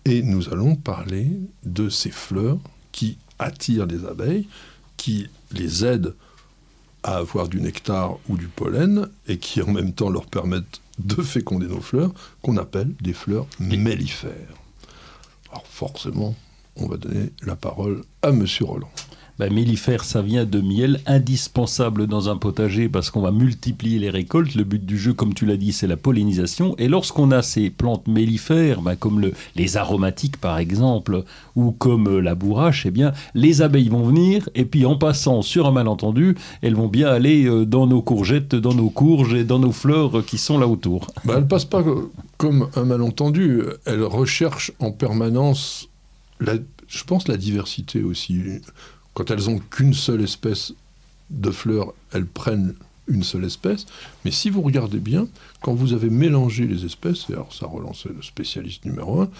Et nous allons parler de ces fleurs qui attirent les abeilles, qui les aident à avoir du nectar ou du pollen, et qui en même temps leur permettent de féconder nos fleurs, qu'on appelle des fleurs mellifères. Alors forcément, on va donner la parole à Monsieur Roland bah, mellifère, ça vient de miel, indispensable dans un potager parce qu'on va multiplier les récoltes. Le but du jeu, comme tu l'as dit, c'est la pollinisation. Et lorsqu'on a ces plantes mellifères, bah, comme le, les aromatiques par exemple, ou comme euh, la bourrache, eh bien, les abeilles vont venir et puis en passant sur un malentendu, elles vont bien aller euh, dans nos courgettes, dans nos courges et dans nos fleurs qui sont là autour. Bah, elles passent pas comme un malentendu. Elles recherchent en permanence, je pense, la diversité aussi quand elles ont qu'une seule espèce de fleurs, elles prennent une seule espèce. Mais si vous regardez bien, quand vous avez mélangé les espèces, et alors ça relançait le spécialiste numéro un,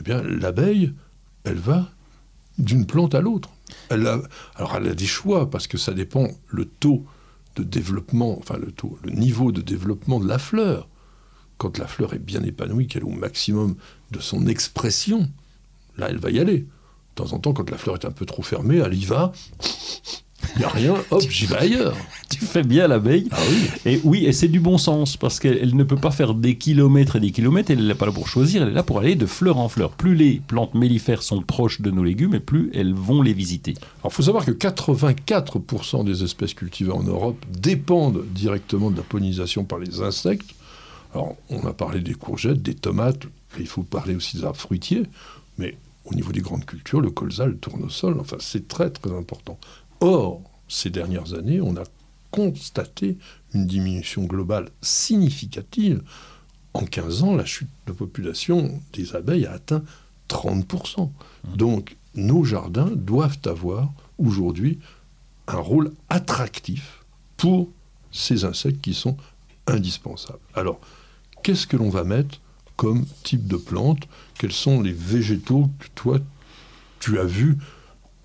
eh bien l'abeille, elle va d'une plante à l'autre. Alors elle a des choix parce que ça dépend le taux de développement, enfin le taux, le niveau de développement de la fleur. Quand la fleur est bien épanouie, qu'elle est au maximum de son expression, là elle va y aller. De temps en temps, quand la fleur est un peu trop fermée, elle y va. Il n'y a rien, hop, j'y vais ailleurs. Tu fais bien l'abeille. Ah oui. Et oui, et c'est du bon sens, parce qu'elle elle ne peut pas faire des kilomètres et des kilomètres, elle n'est pas là pour choisir, elle est là pour aller de fleur en fleur. Plus les plantes mellifères sont proches de nos légumes, et plus elles vont les visiter. Alors, il faut savoir que 84% des espèces cultivées en Europe dépendent directement de la pollinisation par les insectes. Alors, on a parlé des courgettes, des tomates, et il faut parler aussi des arbres fruitiers, mais au niveau des grandes cultures, le colza, le tournesol, enfin, c'est très très important. Or, ces dernières années, on a constaté une diminution globale significative. En 15 ans, la chute de population des abeilles a atteint 30%. Donc, nos jardins doivent avoir aujourd'hui un rôle attractif pour ces insectes qui sont indispensables. Alors, qu'est-ce que l'on va mettre comme type de plante. Quels sont les végétaux que toi, tu as vus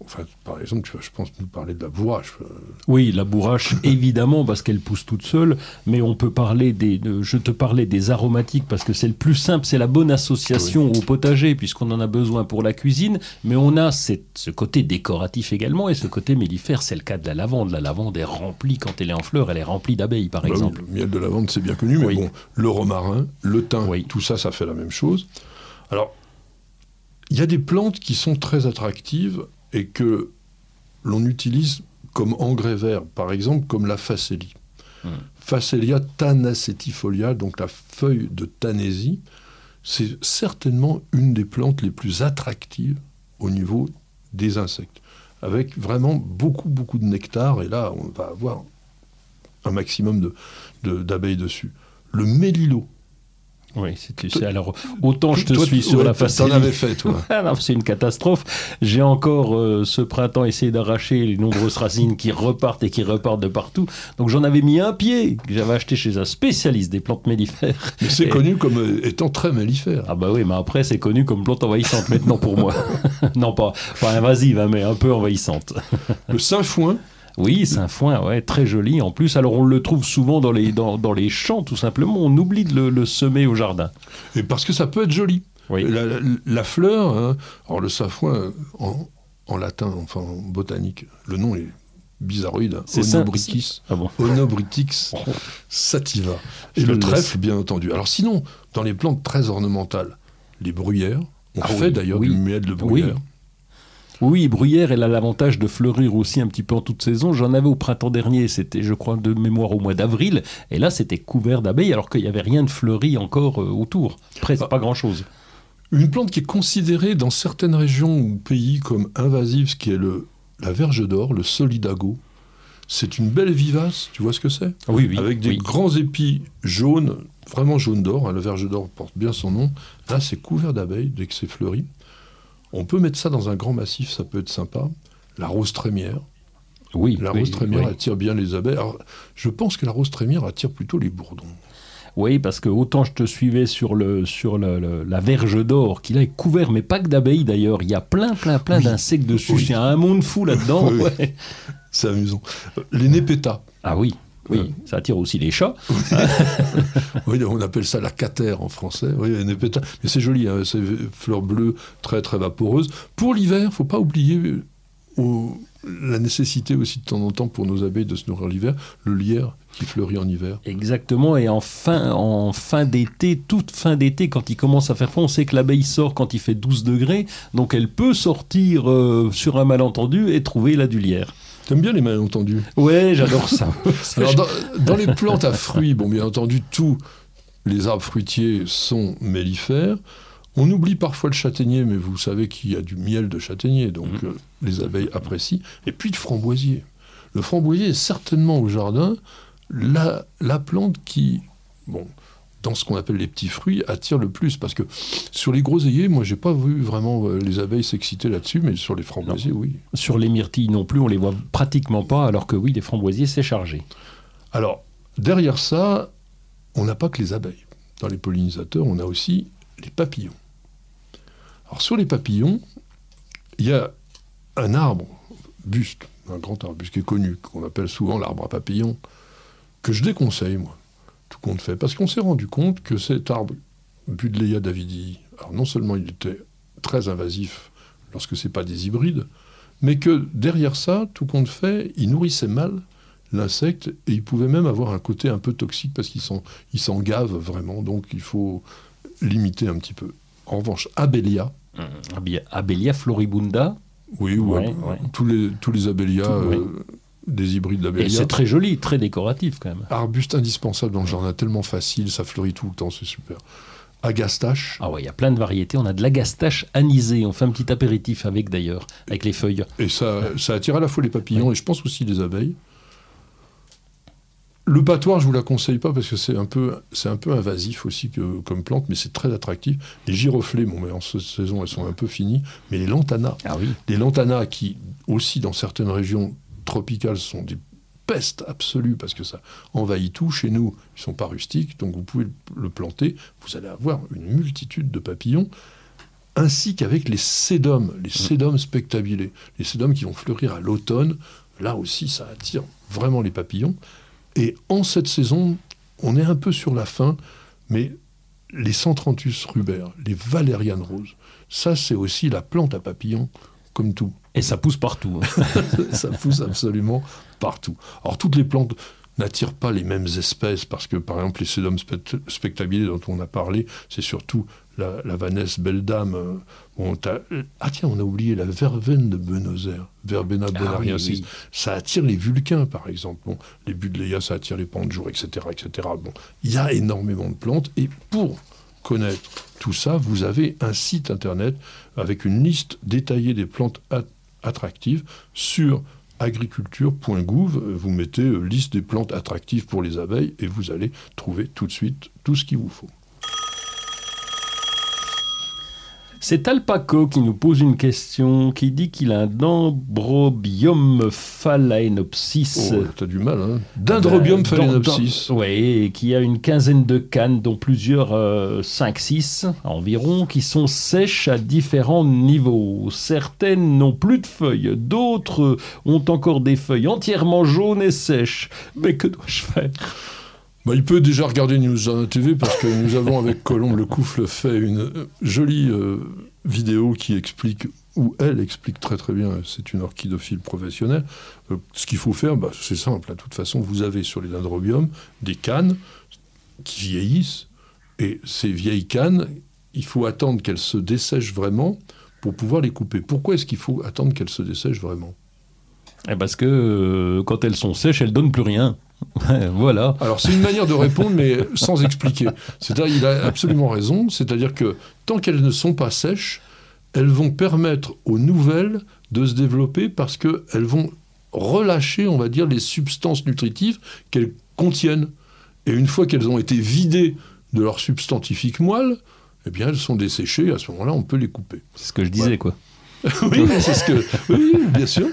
Enfin, par exemple, je pense, nous parler de la bourrache. Euh, Oui, la bourrache, [LAUGHS] évidemment, parce qu'elle pousse toute seule, mais on peut parler des. de- je te parlais des aromatiques parce que c'est le plus simple, c'est la bonne association au potager, puisqu'on en a besoin pour la cuisine, mais on a cette- ce côté décoratif également, et ce côté mellifère, c'est le cas de la lavande. La lavande est remplie, quand elle est en fleurs, elle est remplie d'abeilles, par Bah oui, exemple. le miel de lavande, c'est bien connu, mais Oui. bon, le romarin, le thym, tout ça, ça fait la même chose. Alors, il y a des plantes qui sont très attractives et que l'on utilise comme engrais vert, par exemple, comme la facélie. Hmm. Phacelia tanacetifolia, donc la feuille de tanésie, c'est certainement une des plantes les plus attractives au niveau des insectes, avec vraiment beaucoup, beaucoup de nectar, et là, on va avoir un maximum de- de- d'abeilles dessus. Le mélilo. Oui, c'est c'est- alors autant je te Toi, suis tu- sur ouais, la T'en facilité. avais fait, toi. [LAUGHS] Ah c'est une catastrophe. J'ai encore euh, ce printemps essayé d'arracher les nombreuses racines qui repartent et qui repartent de partout. Donc j'en avais mis un pied que j'avais acheté chez un spécialiste des plantes mellifères. Mais c'est Et- connu comme euh, étant très mellifère. Ah bah oui, mais après c'est connu comme plante envahissante maintenant pour moi. [LAUGHS] non pas, pas invasive, hein, mais un peu envahissante. Le sainfoin, Oui, c'est un foin, ouais, très joli en plus. Alors on le trouve souvent dans les, dans, dans les champs tout simplement. On oublie de le, le semer au jardin. et parce que ça peut être joli. Oui. La, la- la fleur, hein, alors le euh, en, en latin, enfin en botanique, le nom est bizarroïde. hein, C'est Onobritis. Ah bon Onobritix [LAUGHS] sativa. Et Je le le trèfle, bien entendu. Alors sinon, dans les plantes très ornementales, les bruyères, on Ah fait oui, d'ailleurs oui. du miel de bruyère. Oui, bruyère, elle a l'avantage de fleurir aussi un petit peu en toute saison. J'en avais au printemps dernier, c'était, je crois, de mémoire au mois d'avril. Et là, c'était couvert d'abeilles, alors qu'il n'y avait rien de fleuri encore euh, autour. Presque Ah. pas grand-chose. Une plante qui est considérée dans certaines régions ou pays comme invasive, ce qui est le, la verge d'or, le solidago. C'est une belle vivace, tu vois ce que c'est? Oui, oui. Avec des oui. grands épis jaunes, vraiment jaune d'or. hein, la verge d'or porte bien son nom. Là, c'est couvert d'abeilles dès que c'est fleuri. On peut mettre ça dans un grand massif, ça peut être sympa. La rose trémière. Oui, La oui, rose trémière oui. attire bien les abeilles. Alors, je pense que la rose trémière attire plutôt les bourdons. Oui, parce que autant je te suivais sur, le, sur le- le- la verge d'or, qui là est couvert, mais pas que d'abeilles d'ailleurs. Il y a plein, plein, plein Oui. d'insectes dessus. Il y a un monde fou là-dedans. [LAUGHS] Ouais. C'est amusant. Euh, Les népétas. Ah oui, oui. Ouais. Ça attire aussi les chats. [LAUGHS] Oui, on appelle ça la catère en français. Oui. Mais c'est joli, hein, c'est fleurs bleues très très vaporeuses. Pour l'hiver, faut pas oublier euh, la nécessité aussi de temps en temps pour nos abeilles de se nourrir l'hiver, le lierre qui fleurit en hiver. Exactement, et en fin, en fin d'été, toute fin d'été, quand il commence à faire froid, on sait que l'abeille sort quand il fait 12 degrés, donc elle peut sortir euh, sur un malentendu et trouver la dulière. T'aimes bien les malentendus Ouais, j'adore ça. [LAUGHS] Alors, dans les plantes à fruits, bon, bien entendu, tous les arbres fruitiers sont mellifères. On oublie parfois le châtaignier, mais vous savez qu'il y a du miel de châtaignier, donc Mhm. euh, les abeilles apprécient. Et puis le framboisier. Le framboisier est certainement au jardin la, la plante qui, bon, dans ce qu'on appelle les petits fruits, attire le plus. Parce que sur les groseilliers, moi, j'ai pas vu vraiment euh, les abeilles s'exciter là-dessus, mais sur les framboisiers, oui. Sur les myrtilles non plus, on les voit pratiquement pas, alors que oui, les framboisiers, c'est chargé. Alors, derrière ça, on n'a pas que les abeilles. Dans les pollinisateurs, on a aussi les papillons. Alors, sur les papillons, il y a un arbre, buste, un grand arbuste qui est connu, qu'on appelle souvent l'arbre à papillons, que je déconseille, moi, tout compte fait, parce qu'on s'est rendu compte que cet arbre, Budleia davidi, alors non seulement il était très invasif lorsque ce n'est pas des hybrides, mais que derrière ça, tout compte fait, il nourrissait mal l'insecte et il pouvait même avoir un côté un peu toxique parce qu'il s'en, il s'en gave vraiment, donc il faut limiter un petit peu. En revanche, Abélia, Abélia floribunda, oui, ou Ouais, ab- ouais. tous les tous les Tout, oui. Des hybrides et d'abélia. c'est très joli, très décoratif quand même. Arbuste indispensable dans le jardin, tellement facile, ça fleurit tout le temps, c'est super. Agastache, Ah ouais, il y a plein de variétés. On a de l'agastache anisée. On fait un petit apéritif avec d'ailleurs, avec les feuilles. et ça, ça attire à la fois les papillons et je pense aussi les abeilles. Le patoir, je vous la conseille pas parce que c'est un peu, c'est un peu invasif aussi que, comme plante, mais c'est très attractif. Les giroflées, bon, mais en cette saison, elles sont un peu finies. Mais les lantanas, Ah oui. les lantanas qui aussi dans certaines régions tropicales sont des pestes absolues parce que ça envahit tout. Chez nous, ils sont pas rustiques, donc vous pouvez le planter. Vous allez avoir une multitude de papillons, ainsi qu'avec les sédums, les sédums spectabilés, les sédums qui vont fleurir à l'automne. Là aussi, ça attire vraiment les papillons. Et en cette saison, on est un peu sur la fin, mais les Centranthus rubers, les valérianes roses, ça c'est aussi la plante à papillons, comme tout. Et ça pousse partout. hein. [LAUGHS] ça pousse absolument partout. Alors toutes les plantes n'attirent pas les mêmes espèces parce que par exemple les sédums spect- spectabilés dont on a parlé, c'est surtout la, la Vanesse belle dame. euh, bon, t'as- ah tiens, on a oublié la verveine de Buenos Aires, Verbena Ah bonariensis. oui. Ça attire les vulcains par exemple. Bon, les Budleia, ça attire les panjours, etc., etc. Bon, il y a énormément de plantes et pour connaître tout ça, vous avez un site internet avec une liste détaillée des plantes attractives sur agriculture.gouv. Euh, Vous mettez euh, liste des plantes attractives pour les abeilles et vous allez trouver tout de suite tout ce qu'il vous faut. C'est Alpaco qui nous pose une question, qui dit qu'il a un dendrobium phalaenopsis. Oh, t'as du mal, hein Dendrobium Ben, phalaenopsis. Oui, qui a une quinzaine de cannes, dont plusieurs 5-6 environ, qui sont sèches à différents niveaux. Certaines n'ont plus de feuilles, d'autres ont encore des feuilles entièrement jaunes et sèches. Mais que dois-je faire? Bah, il peut déjà regarder News TV parce que nous avons avec Colombe Le Couffle fait une euh, jolie euh, vidéo qui explique, ou elle explique très très bien, c'est une orchidophile professionnelle, euh, ce qu'il faut faire, bah, c'est simple, de toute façon vous avez sur les dendrobiums des cannes qui vieillissent. Et ces vieilles cannes, il faut attendre qu'elles se dessèchent vraiment pour pouvoir les couper. Pourquoi est-ce qu'il faut attendre qu'elles se dessèchent vraiment? Eh, Parce que euh, quand elles sont sèches, elles donnent plus rien. [LAUGHS] voilà. Alors c'est une manière de répondre, mais sans expliquer. C'est-à-dire, il a absolument raison. C'est-à-dire que tant qu'elles ne sont pas sèches, elles vont permettre aux nouvelles de se développer parce qu'elles vont relâcher, on va dire, les substances nutritives qu'elles contiennent. Et une fois qu'elles ont été vidées de leur substantifique moelle, eh bien, elles sont desséchées. À ce moment-là, on peut les couper. C'est ce que je disais, quoi. [LAUGHS] oui, c'est ce que. Oui, bien sûr.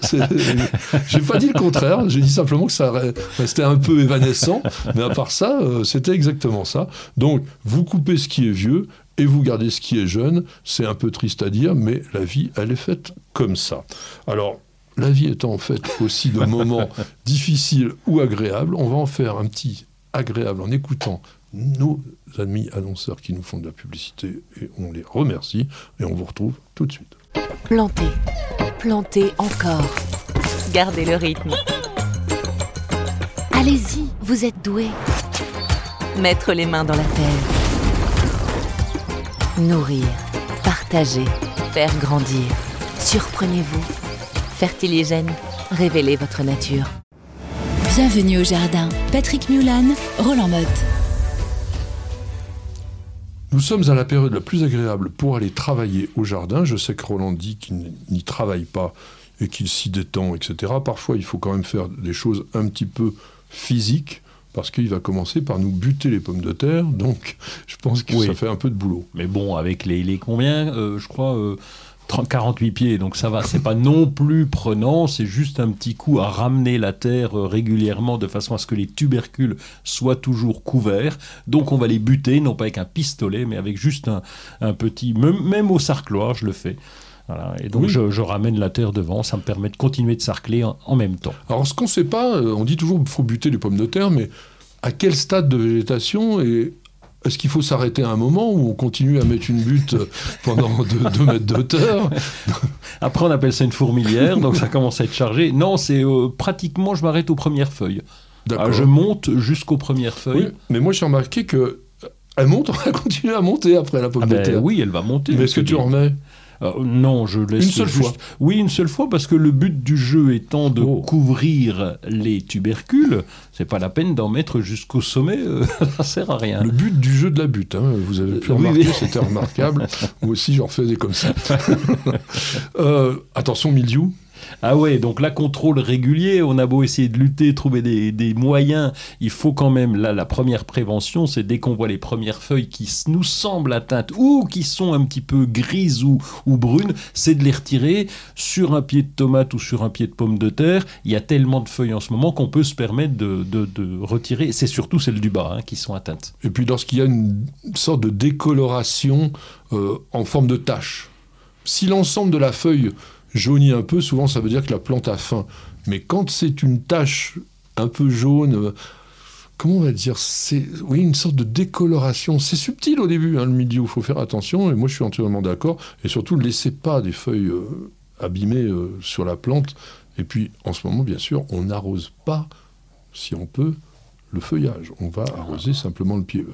J'ai pas dit le contraire. J'ai dit simplement que ça re- restait un peu évanescent. Mais à part ça, euh, c'était exactement ça. Donc, vous coupez ce qui est vieux et vous gardez ce qui est jeune. C'est un peu triste à dire, mais la vie, elle est faite comme ça. Alors. La vie étant faite aussi de moments [LAUGHS] difficiles ou agréables, on va en faire un petit agréable en écoutant nos amis annonceurs qui nous font de la publicité et on les remercie et on vous retrouve tout de suite. Plantez, plantez encore. Gardez le rythme. Allez-y, vous êtes doué. Mettre les mains dans la terre. Nourrir, partager, faire grandir. Surprenez-vous. Fertiligène, révélez votre nature. Bienvenue au jardin. Patrick Mulan, Roland Motte. Nous sommes à la période la plus agréable pour aller travailler au jardin. Je sais que Roland dit qu'il n'y travaille pas et qu'il s'y détend, etc. Parfois, il faut quand même faire des choses un petit peu physiques parce qu'il va commencer par nous buter les pommes de terre, donc je pense que Oui. ça fait un peu de boulot. Mais bon, avec les, les combien Euh, Je crois euh, 30 48 pieds, donc ça va. C'est pas non plus prenant, c'est juste un petit coup à ramener la terre euh, régulièrement de façon à ce que les tubercules soient toujours couverts. Donc on va les buter, non pas avec un pistolet, mais avec juste un, un petit. Même, au sarcloir, je le fais. Voilà. Et donc Oui. je, je ramène la terre devant, ça me permet de continuer de sarcler en, en même temps. Alors ce qu'on ne sait pas, euh, on dit toujours qu'il faut buter les pommes de terre, mais à quel stade de végétation et est-ce qu'il faut s'arrêter à un moment où on continue à mettre une butte euh, pendant 2 mètres d'auteur Après, on appelle ça une fourmilière, donc ça commence à être chargé. Non, c'est euh, pratiquement, je m'arrête aux premières feuilles. Ah, je monte jusqu'aux premières Oui, feuilles. mais moi j'ai remarqué que euh, elle monte, [LAUGHS] elle continue à monter après la pomme Ah de ben terre. oui, elle va monter. mais est-ce que tu en remets? Non, je laisse Une seule juste- fois Oui, une seule fois, parce que le but du jeu étant de Oh. couvrir les tubercules, c'est pas la peine d'en mettre jusqu'au sommet, euh, [LAUGHS] ça sert à rien. Le but du jeu de la butte, hein, vous avez pu Euh, oui, remarquer, oui. c'était remarquable. [LAUGHS] Moi aussi, j'en faisais comme ça. [LAUGHS] Euh, attention, milieu. Ah ouais, donc là, contrôle régulier, on a beau essayer de lutter, trouver des, des moyens, il faut quand même, là, la première prévention, c'est dès qu'on voit les premières feuilles qui nous semblent atteintes ou qui sont un petit peu grises ou, ou brunes, c'est de les retirer sur un pied de tomate ou sur un pied de pomme de terre. Il y a tellement de feuilles en ce moment qu'on peut se permettre de, de- de retirer, c'est surtout celles du bas hein, qui sont atteintes. Et puis lorsqu'il y a une sorte de décoloration euh, en forme de tache. Si l'ensemble de la feuille jaunit un peu, souvent ça veut dire que la plante a faim. Mais quand c'est une tache un peu jaune, euh, comment on va dire C'est oui une sorte de décoloration. C'est subtil au début, hein, le milieu. Il faut faire attention. Et moi, je suis entièrement d'accord. Et surtout, ne laissez pas des feuilles euh, abîmées euh, sur la plante. Et puis, en ce moment, bien sûr, on n'arrose pas, si on peut, le feuillage. On va arroser simplement le pied.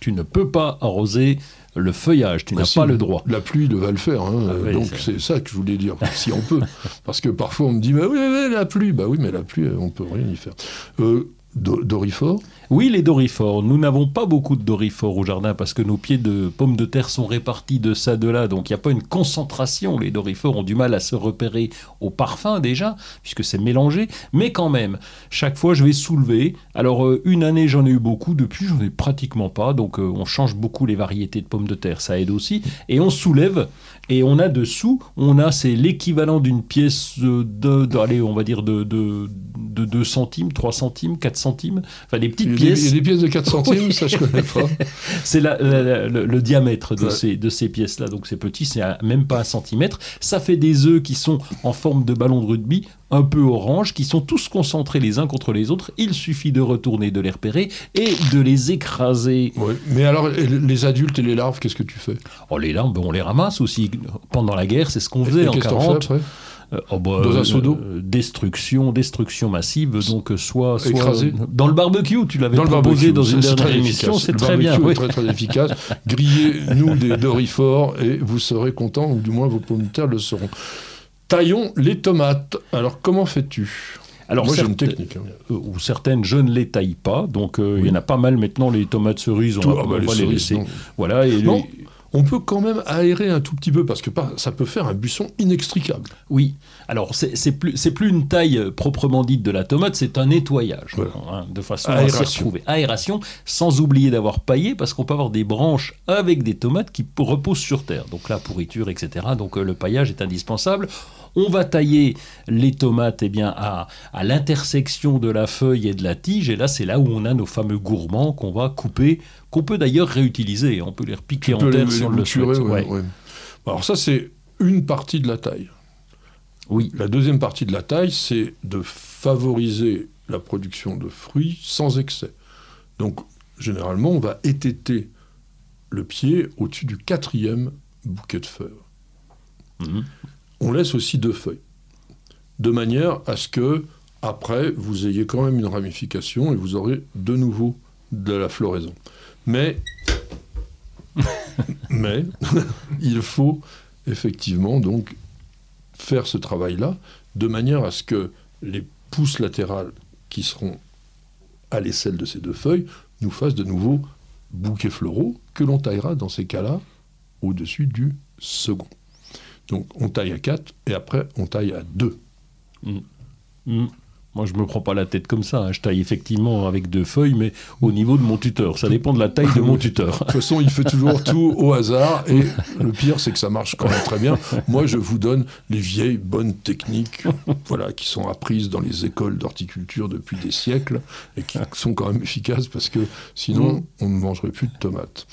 Tu ne peux pas arroser le feuillage, tu n'as pas le droit. La pluie va le faire. hein. Ah Donc c'est- ça que je voulais dire, si on peut. [LAUGHS] Parce que parfois on me dit, bah oui, la pluie. Bah oui, mais la pluie, on peut rien y faire. Euh, Do- Dorifort, Oui, les dorifores. Nous n'avons pas beaucoup de dorifores au jardin parce que nos pieds de pommes de terre sont répartis de ça, de là. Donc il n'y a pas une concentration. Les dorifores ont du mal à se repérer au parfum déjà, puisque c'est mélangé. Mais quand même, chaque fois je vais soulever. Alors euh, une année j'en ai eu beaucoup, depuis j'en ai pratiquement pas. Donc euh, on change beaucoup les variétés de pommes de terre, ça aide aussi. Et on soulève. Et on a dessous, on a, c'est l'équivalent d'une pièce de, allez, on va dire de, de, de 2 centimes, 3 centimes, 4 centimes. Enfin, des petites y pièces. a des pièces de 4 centimes, ça je connais pas. [LAUGHS] C'est la- la- la- le, le diamètre de Ouais. ces, de ces pièces-là. Donc c'est petit, c'est même pas un centimètre. Ça fait des œufs qui sont en forme de ballon de rugby, un peu orange, qui sont tous concentrés les uns contre les autres. Il suffit de retourner, de les repérer et de les écraser. Ouais. Mais alors, les adultes et les larves, qu'est-ce que tu fais? Oh, les larmes, ben, on les ramasse aussi. Pendant la guerre, c'est ce qu'on faisait Et en qu'est-ce que t'en fais 40. Euh, oh, bah, Dans un seau d'eau euh, Destruction, destruction massive. Donc, euh, soit, soit Écrasé dans le barbecue, tu l'avais le proposé barbecue, dans une dernière très émission, c'est très bien. oui. très très efficace. [LAUGHS] Grillez-nous des Dorifort et vous serez content, ou du moins vos pommes de terre le seront. Taillons les tomates. Alors comment fais-tu? Alors, Moi j'ai une technique. hein. ou certaines, je ne les taille pas. Donc, euh, il y en a pas mal maintenant, les tomates cerises, on Tout- va, ah bah, on les va les cerises, laisser. non. Voilà, et Non. les- On peut quand même aérer un tout petit peu parce que ça peut faire un buisson inextricable. Oui, alors c'est plus, une taille euh, proprement dite de la tomate, c'est un nettoyage, Voilà. hein, de façon à s'y Aération. retrouver. Aération, sans oublier d'avoir paillé, parce qu'on peut avoir des branches avec des tomates qui reposent sur terre. Donc là, pourriture, etc. Donc euh, le paillage est indispensable. On va tailler les tomates eh bien, à, à l'intersection de la feuille et de la tige, et là c'est là où on a nos fameux gourmands qu'on va couper, qu'on peut d'ailleurs réutiliser. On peut les repiquer Tu en terre les- si on les le souhaite. ouais, Ouais. ouais. Alors ça c'est une partie de la taille. Oui. La deuxième partie de la taille, c'est de favoriser la production de fruits sans excès. Donc, généralement, on va étêter le pied au-dessus du quatrième bouquet de fleurs. Mhm. On laisse aussi deux feuilles, de manière à ce que, après, vous ayez quand même une ramification et vous aurez de nouveau de la floraison. Mais, [LAUGHS] mais, [LAUGHS] il faut effectivement donc faire ce travail-là de manière à ce que les pousses latérales qui seront à l'aisselle de ces deux feuilles nous fassent de nouveaux bouquets floraux que l'on taillera dans ces cas-là au-dessus du second. Donc on taille à 4 et après on taille à 2. Mm. Moi, je me prends pas la tête comme ça. hein. Je taille effectivement avec deux feuilles, mais au niveau de mon tuteur. Ça dépend de la taille de mon [LAUGHS] tuteur. De toute façon, il fait toujours tout au hasard. Et le pire, c'est que ça marche quand même très bien. Moi, je vous donne les vieilles bonnes techniques voilà, qui sont apprises dans les écoles d'horticulture depuis des siècles et qui sont quand même efficaces parce que sinon, on ne mangerait plus de tomates.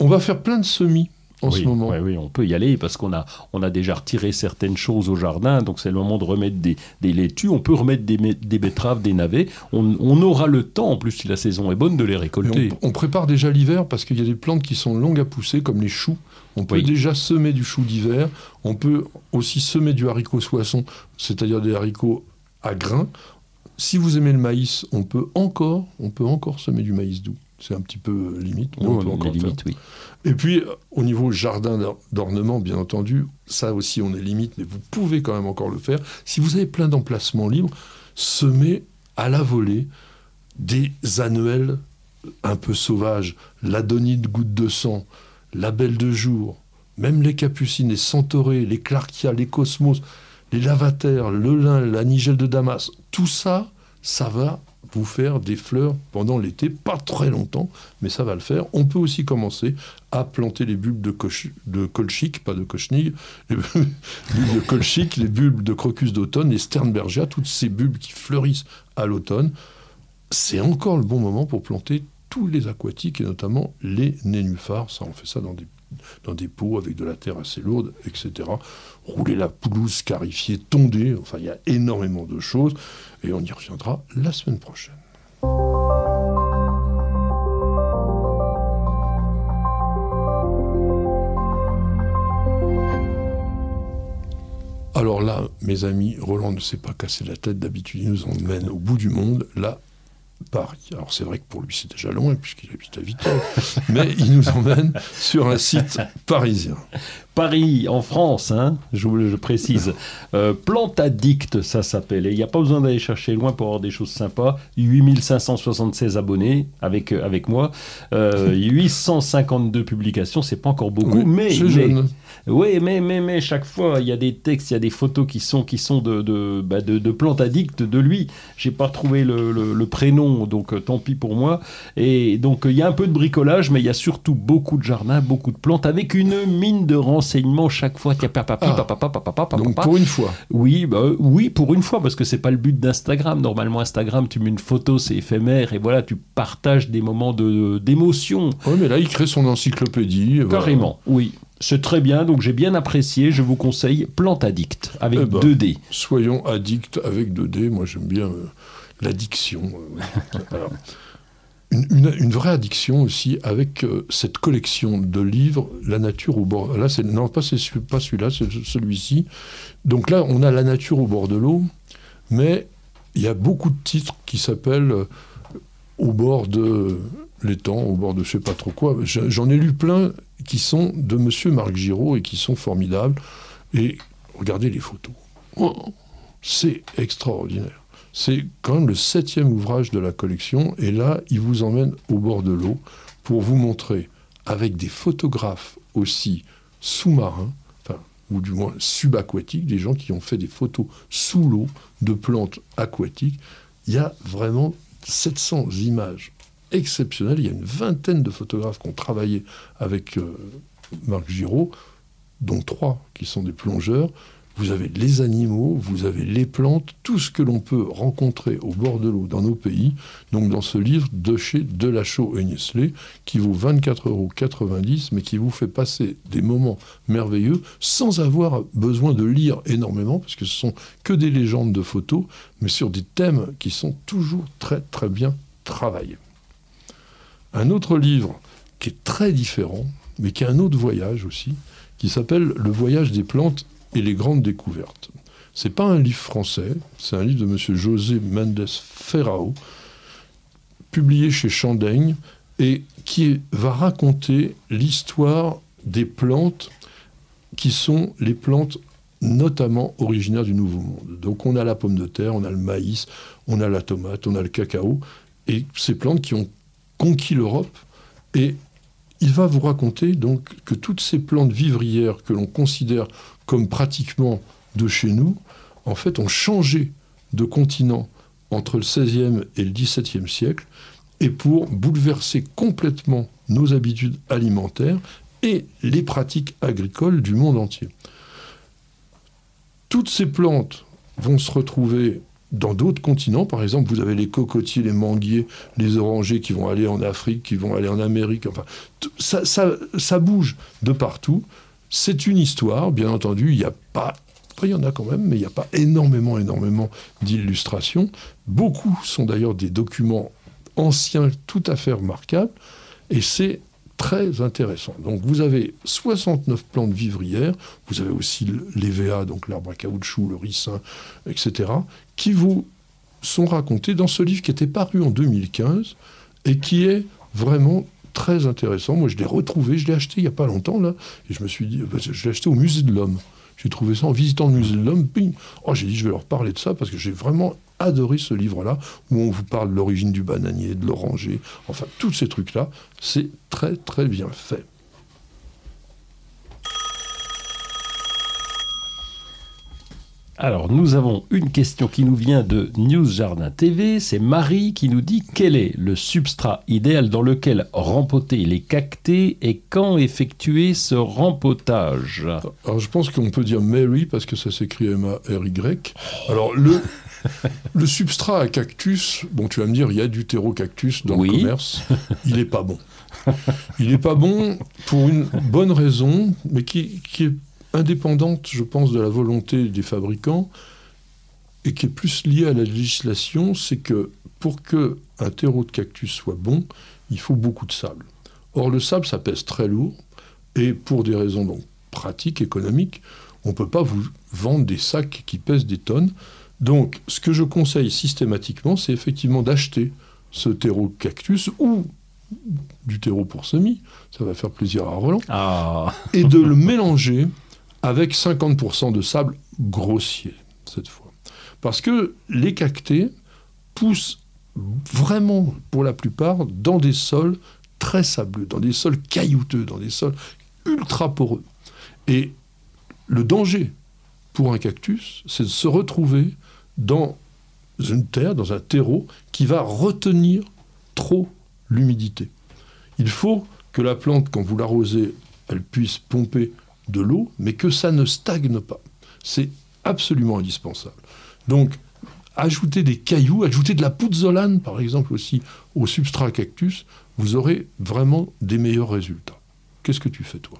On va faire plein de semis en oui, ce moment. oui, on peut y aller parce qu'on a, on a déjà retiré certaines choses au jardin, donc c'est le moment de remettre des, des laitues. On peut remettre des, des betteraves, des navets. On, on aura le temps, en plus, si la saison est bonne, de les récolter. on, on prépare déjà l'hiver parce qu'il y a des plantes qui sont longues à pousser, comme les choux. On peut Oui. déjà semer du chou d'hiver. On peut aussi semer du haricot soisson, c'est-à-dire des haricots à grains. Si vous aimez le maïs, on peut encore, on peut encore semer du maïs doux. C'est un petit peu limite, mais on peut encore limites, oui. Et puis, au niveau jardin d'or- d'ornement, bien entendu, ça aussi, on est limite, mais vous pouvez quand même encore le faire. Si vous avez plein d'emplacements libres, semez à la volée des annuels un peu sauvages, l'adonide goutte de sang, la belle de jour, même les capucines, les centaurées, les clarkia, les cosmos, les lavataires, le lin, la nigelle de Damas, tout ça, ça va vous faire des fleurs pendant l'été, pas très longtemps, mais ça va le faire. On peut aussi commencer à planter les bulbes de, coch- de colchique, pas de cochnig, [LAUGHS] les bulbes de colchique, les bulbes de crocus d'automne, les sternbergia, toutes ces bulbes qui fleurissent à l'automne. C'est encore le bon moment pour planter tous les aquatiques et notamment les nénuphars. Ça, on fait ça dans des, dans des pots avec de la terre assez lourde, etc. Rouler la pelouse scarifiée, tondée. Enfin, il y a énormément de choses et on y reviendra la semaine prochaine. Alors là, mes amis, Roland ne s'est pas cassé la tête. D'habitude, il nous emmène au bout du monde. Là, Paris. Alors c'est vrai que pour lui, c'est déjà loin puisqu'il habite à Vittel. [LAUGHS] mais il nous emmène sur un site parisien. Paris, en France, hein, je, précise. Euh, Plante Addict, ça s'appelle. Et il n'y a pas besoin d'aller chercher loin pour avoir des choses sympas. 8576 abonnés avec, euh, avec moi. Euh, [LAUGHS] 852 publications, c'est pas encore beaucoup, Oui, mais, mais- oui, mais, mais, mais chaque fois, il y a des textes, il y a des photos qui sont, qui sont de, de, bah, de, de plantes addictes de lui. J'ai pas trouvé le, le- le prénom, donc euh, tant pis pour moi. Et donc, euh, il y a un peu de bricolage, mais il y a surtout beaucoup de jardins, beaucoup de plantes, avec une mine de renseignements chaque fois. Tiens, papa, Ah. papa, papa, papa, papa, Donc papa. pour une fois. Oui, bah, oui, pour une fois, parce que c'est pas le but d'Instagram. Normalement, Instagram, tu mets une photo, c'est éphémère, et voilà, tu partages des moments de- d'émotion. Oui, mais là, il crée son encyclopédie. voilà. Carrément, oui. C'est très bien, donc j'ai bien apprécié. Je vous conseille Plante Addict avec Eh ben. 2D. Soyons addicts avec 2D. Moi, j'aime bien euh, l'addiction. euh, [LAUGHS] une, vraie addiction aussi avec euh, cette collection de livres, La nature au bord. Là, c'est non pas c'est pas celui-là, c'est celui-ci. Donc là, on a La nature au bord de l'eau, mais il y a beaucoup de titres qui s'appellent euh, Au bord de l'étang, au bord de je sais pas trop quoi. Je- J'en ai lu plein qui sont de Monsieur Marc Giraud et qui sont formidables. Et regardez les photos. Oh, c'est extraordinaire. C'est quand même le septième ouvrage de la collection, et là, il vous emmène au bord de l'eau pour vous montrer, avec des photographes aussi sous-marins, ou du moins subaquatiques, des gens qui ont fait des photos sous l'eau de plantes aquatiques. Il y a vraiment 700 images exceptionnelles. Il y a une vingtaine de photographes qui ont travaillé avec euh, Marc Giraud, dont trois qui sont des plongeurs. Vous avez les animaux, vous avez les plantes, tout ce que l'on peut rencontrer au bord de l'eau dans nos pays. Donc dans ce livre de chez Delachaux et Nestlé, qui vaut 24,90 euros, mais qui vous fait passer des moments merveilleux sans avoir besoin de lire énormément, parce que ce sont que des légendes de photos, mais sur des thèmes qui sont toujours très très bien travaillés. Un autre livre qui est très différent, mais qui est un autre voyage aussi, qui s'appelle Le voyage des plantes et les grandes découvertes. C'est pas un livre français, c'est un livre de M. José Mendes Ferrao, publié chez Chandaigne, et qui va raconter l'histoire des plantes qui sont les plantes notamment originaires du Nouveau Monde. Donc on a la pomme de terre, on a le maïs, on a la tomate, on a le cacao, et ces plantes qui ont conquis l'Europe, et il va vous raconter donc que toutes ces plantes vivrières que l'on considère comme pratiquement de chez nous, en fait, ont changé de continent entre le XVIe et le XVIIe siècle et pour bouleverser complètement nos habitudes alimentaires et les pratiques agricoles du monde entier. Toutes ces plantes vont se retrouver dans d'autres continents. Par exemple, vous avez les cocotiers, les manguiers, les orangers qui vont aller en Afrique, qui vont aller en Amérique. Enfin, ça bouge de partout. C'est une histoire, bien entendu. Il n'y a pas. il y en a quand même, mais il n'y a pas énormément, énormément d'illustrations. Beaucoup sont d'ailleurs des documents anciens tout à fait remarquables. Et c'est très intéressant. Donc vous avez 69 plantes vivrières, vous avez aussi le- l'EVA, donc l'arbre à caoutchouc, le ricin, etc., qui vous sont racontés dans ce livre qui était paru en 2015 et qui est vraiment très intéressant. Moi, je l'ai retrouvé, je l'ai acheté il n'y a pas longtemps, là, et je me suis dit, bah, je l'ai acheté au musée de l'homme. J'ai trouvé ça en visitant le musée de l'homme, Oh, j'ai dit, je vais leur parler de ça parce que j'ai vraiment adoré ce livre-là, où on vous parle de l'origine du bananier, de l'oranger, enfin, tous ces trucs-là. C'est très, très bien fait. Alors, nous avons une question qui nous vient de News Jardin TV. C'est Marie qui nous dit quel est le substrat idéal dans lequel rempoter les cactés et quand effectuer ce rempotage? Alors, je pense qu'on peut dire Mary parce que ça s'écrit M-A-R-Y. Alors, le, [LAUGHS] le substrat à cactus, bon, tu vas me dire, il y a du terreau cactus dans Oui. le commerce. [LAUGHS] Il n'est pas bon. Il n'est pas bon pour une bonne raison, mais qui, qui est indépendante, je pense, de la volonté des fabricants et qui est plus liée à la législation. C'est que pour que un terreau de cactus soit bon, il faut beaucoup de sable. Or, le sable, ça pèse très lourd. Et pour des raisons donc, pratiques, économiques, on ne peut pas vous vendre des sacs qui pèsent des tonnes. Donc, ce que je conseille systématiquement, c'est effectivement d'acheter ce terreau cactus ou du terreau pour semis, ça va faire plaisir à Roland, Ah, et de le mélanger avec 50% de sable grossier, cette fois. Parce que les cactés poussent vraiment, pour la plupart, dans des sols très sableux, dans des sols caillouteux, dans des sols ultra poreux. Et le danger pour un cactus, c'est de se retrouver dans une terre, dans un terreau qui va retenir trop l'humidité. Il faut que la plante, quand vous l'arrosez, elle puisse pomper de l'eau, mais que ça ne stagne pas. C'est absolument indispensable. Donc, ajouter des cailloux, ajouter de la pouzzolane, par exemple, aussi au substrat cactus, vous aurez vraiment des meilleurs résultats. Qu'est-ce que tu fais, toi?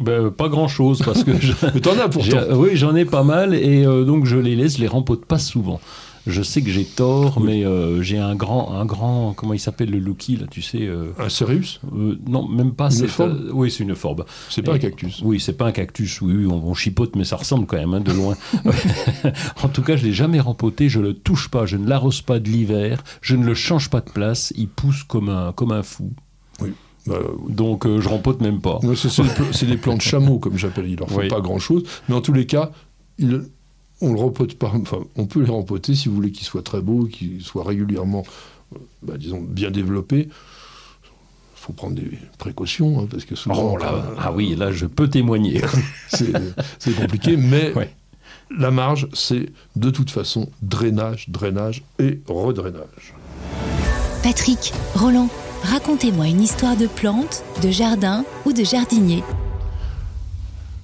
Ben, pas grand-chose parce que [LAUGHS] je- Mais t'en as pourtant. j'ai- oui, j'en ai pas mal et euh, donc je les laisse, je les rempote pas souvent. Je sais que j'ai tort, Oui. mais euh, j'ai un grand, un grand, comment il s'appelle le lookie là, tu sais euh, Un céréus euh, Non, même pas. Une forbe Oui, c'est une forbe. C'est pas un cactus. Oui, c'est pas un cactus. Oui, oui, on, on chipote, mais ça ressemble quand même hein, de loin. [LAUGHS] en tout cas, je l'ai jamais rempoté. Je le touche pas. Je ne l'arrose pas de l'hiver. Je ne le change pas de place. Il pousse comme un, comme un fou. Bah, Donc, je rempote même pas. C'est, des, pla- c'est des plants de chameau, comme j'appelle. Il leur Oui. pas grand-chose. Mais en tous les cas, il- on le rempote pas. Enfin, on peut les rempoter si vous voulez qu'ils soient très beaux, qu'ils soient régulièrement, euh, bah, disons, bien développés. Il faut prendre des précautions, hein, parce que souvent, Oh là, euh, ah oui, là, je peux témoigner. [LAUGHS] c'est, compliqué. Mais Ouais. la marge, c'est de toute façon drainage, drainage et redrainage. Patrick, Roland, racontez-moi une histoire de plante, de jardin ou de jardinier.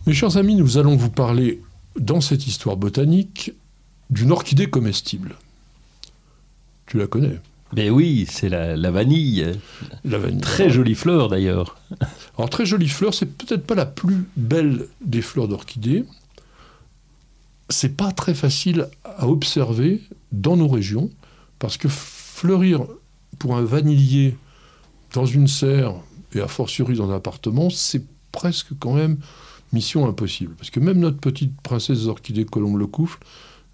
Mes chers amis, nous allons vous parler dans cette histoire botanique d'une orchidée comestible. Tu la connais, Mais oui, c'est la, la vanille. la vanille. Très jolie fleur d'ailleurs. Alors très jolie fleur, c'est peut-être pas la plus belle des fleurs d'orchidée. C'est pas très facile à observer dans nos régions parce que fleurir pour un vanillier dans une serre et a fortiori dans un appartement, c'est presque quand même mission impossible. Parce que même notre petite princesse orchidée Colombe le Couffle,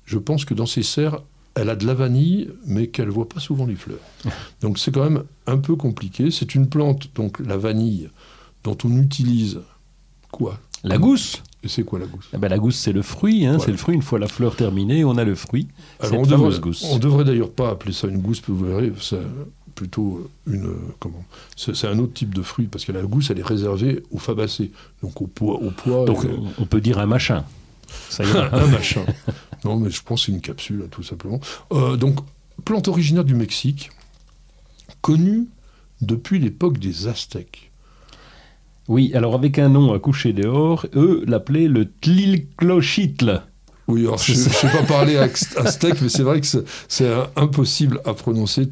je pense que dans ses serres, elle a de la vanille, mais qu'elle voit pas souvent les fleurs. [LAUGHS] Donc c'est quand même un peu compliqué. C'est une plante, donc la vanille, dont on utilise quoi? La gousse. Et c'est quoi la gousse? Ah ben, la gousse, c'est le fruit. hein, Voilà. C'est le fruit. Une fois la fleur terminée, on a le fruit. Alors, on devrait, gousse. on devrait d'ailleurs pas appeler ça une gousse, vous verrez, c'est plutôt une comment C'est un autre type de fruit parce que la gousse elle est réservée aux fabacées, donc au poids, au poids. Donc, euh, on peut dire un machin. Ça ira. [LAUGHS] un machin. Non, mais je pense que c'est une capsule, tout simplement. Euh, donc, plante originaire du Mexique, connue depuis l'époque des Aztèques. Oui, alors avec un nom à coucher dehors, eux l'appelaient le tlilclochitl. Oui, alors je ne sais pas parler aztèque, mais c'est vrai que c'est- un- impossible à prononcer.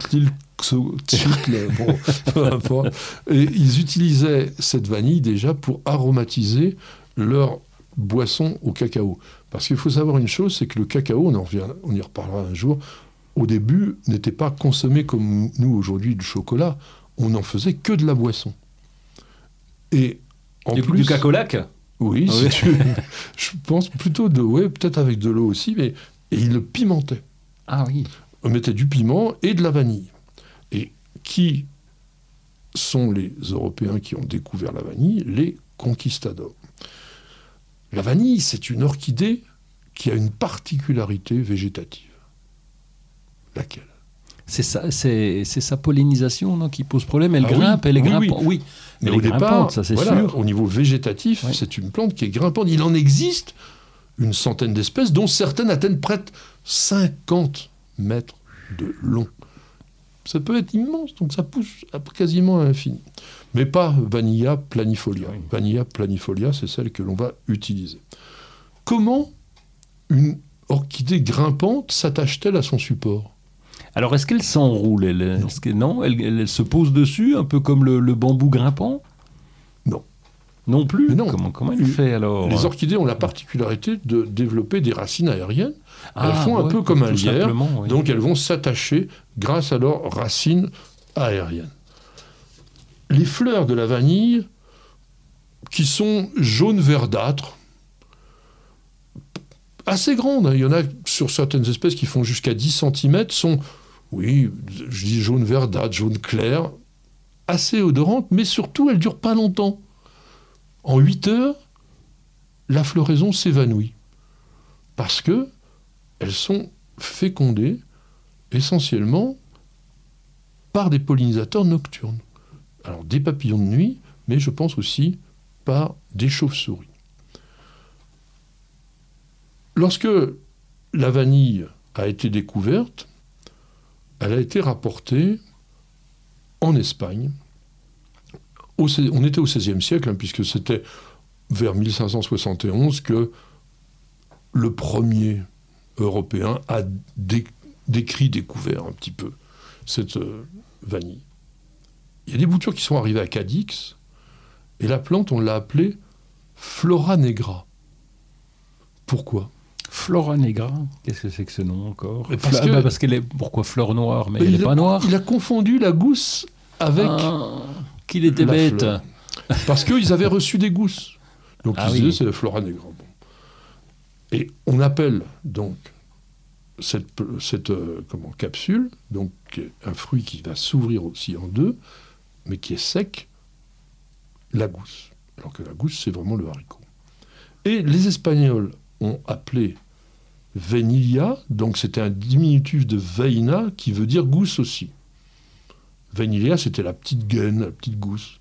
Bon, [LAUGHS] peu importe. Et ils utilisaient cette vanille déjà pour aromatiser leur boisson au cacao. Parce qu'il faut savoir une chose, c'est que le cacao, on, en revient, on y reparlera un jour, au début n'était pas consommé comme nous aujourd'hui du chocolat. On n'en faisait que de la boisson. Et en Du, plus, du cacolac oui, Ah si oui. tu- [LAUGHS] je pense plutôt de, ouais, peut-être avec de l'eau aussi, mais et il le pimentait. Ah oui. On mettait du piment et de la vanille. Qui sont les Européens qui ont découvert la vanille Les conquistadors. La vanille, c'est une orchidée qui a une particularité végétative. Laquelle? C'est sa pollinisation non, qui pose problème. Elle Ah oui, grimpe, elle est oui, grimpante. Oui, Mais Elle au est départ, ça c'est voilà, sûr. au niveau végétatif, c'est une plante qui est grimpante. Il en existe une centaine d'espèces, dont certaines atteignent près de 50 mètres de long. Ça peut être immense, donc ça pousse à quasiment à l'infini. Mais pas Vanilla planifolia. Oui. Vanilla planifolia, c'est celle que l'on va utiliser. Comment une orchidée grimpante s'attache-t-elle à son support? Alors, est-ce qu'elle s'enroule elle, Non? elle, elle- elle se pose dessus, un peu comme le, le bambou grimpant? Non plus Mais non. Comment, Les- fait alors Les orchidées ont la particularité de développer des racines aériennes Ah, elles font un peu comme un lierre, oui. Donc elles vont s'attacher grâce à leurs racines aériennes. Les fleurs de la vanille, qui sont jaune verdâtres, assez grandes, hein, il y en a sur certaines espèces qui font jusqu'à 10 cm, sont, oui, je dis jaune verdâtre, jaune clair, assez odorantes, mais surtout elles durent pas longtemps. En 8 heures, la floraison s'évanouit. Parce que elles sont fécondées essentiellement par des pollinisateurs nocturnes. Alors des papillons de nuit, mais je pense aussi par des chauves-souris. Lorsque la vanille a été découverte, elle a été rapportée en Espagne. Au on était au XVIe siècle, hein, puisque c'était vers 1571 que le premier européen a dé- décrit, découvert un petit peu cette euh, vanille. Il y a des boutures qui sont arrivées à Cadix, et la plante, on l'a appelée Flora negra. Pourquoi? Flora negra Qu'est-ce que c'est que ce nom encore? Mais parce Fla- que- bah, parce qu'elle est. Pourquoi fleur noire Mais, elle n'est pas noire? il a confondu la gousse avec... Ah, qu'il était la bête. fleur. [LAUGHS] Parce qu'ils avaient reçu des gousses. Donc Ah ils oui. disaient c'est la Flora negra. Bon. Et on appelle donc cette, cette euh, comment, capsule, donc un fruit qui va s'ouvrir aussi en deux, mais qui est sec, la gousse. Alors que la gousse, c'est vraiment le haricot. Et les Espagnols ont appelé Vanilla, donc c'était un diminutif de Veina qui veut dire gousse aussi. Vanilla, c'était la petite gaine, la petite gousse.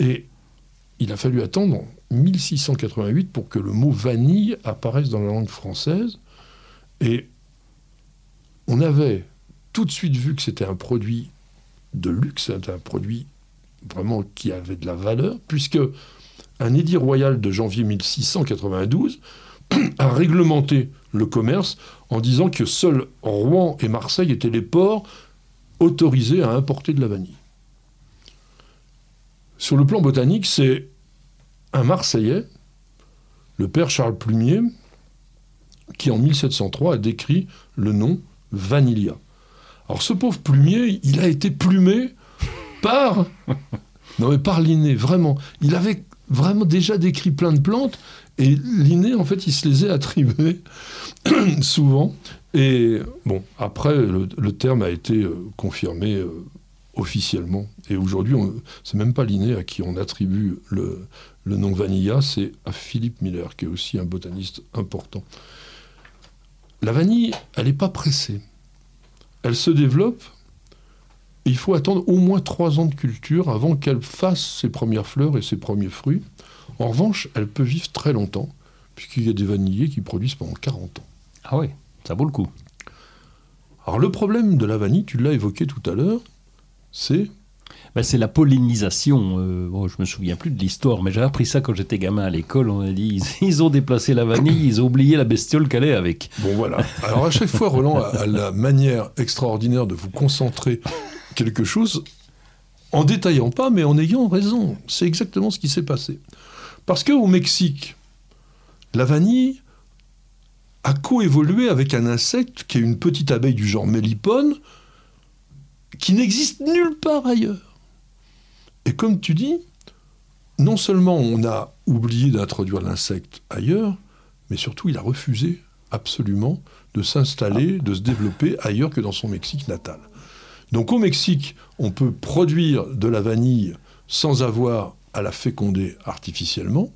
Et il a fallu attendre 1688 pour que le mot vanille apparaisse dans la langue française. Et on avait tout de suite vu que c'était un produit de luxe, c'était un produit vraiment qui avait de la valeur, puisque un édit royal de janvier 1692 [CLEARS THROAT] a réglementé le commerce en disant que seuls Rouen et Marseille étaient les ports autorisés à importer de la vanille. Sur le plan botanique, c'est un Marseillais, le père Charles Plumier, qui en 1703 a décrit le nom Vanilla. Alors ce pauvre Plumier, il a été plumé par... [LAUGHS] Non mais par Linné, vraiment. Il avait vraiment déjà décrit plein de plantes, et Linné, en fait, il se les a attribuées [CLEARS THROAT] souvent. Et bon, après, le, terme a été euh, confirmé euh, officiellement. Et aujourd'hui, c'est même pas Linné à qui on attribue le, le nom Vanilla, c'est à Philippe Miller, qui est aussi un botaniste important. La vanille, elle n'est pas pressée. Elle se développe. Il faut attendre au moins trois ans de culture avant qu'elle fasse ses premières fleurs et ses premiers fruits. En revanche, elle peut vivre très longtemps, puisqu'il y a des vanilliers qui produisent pendant 40 ans. Ah oui, ça vaut le coup. Alors le problème de la vanille, tu l'as évoqué tout à l'heure, c'est Ben, c'est la pollinisation. Euh, bon, je me souviens plus de l'histoire, mais j'ai appris ça quand j'étais gamin à l'école. On a dit ils, [LAUGHS] ils ont déplacé la vanille, ils ont oublié la bestiole qu'elle est avec. Bon voilà. Alors à chaque fois, Roland a, a la manière extraordinaire de vous concentrer quelque chose en détaillant pas, mais en ayant raison. C'est exactement ce qui s'est passé. Parce qu'au Mexique, la vanille a coévolué avec un insecte qui est une petite abeille du genre mélipone, qui n'existe nulle part ailleurs. Et comme tu dis, non seulement on a oublié d'introduire l'insecte ailleurs, mais surtout il a refusé absolument de s'installer, de se développer ailleurs que dans son Mexique natal. Donc au Mexique, on peut produire de la vanille sans avoir à la féconder artificiellement,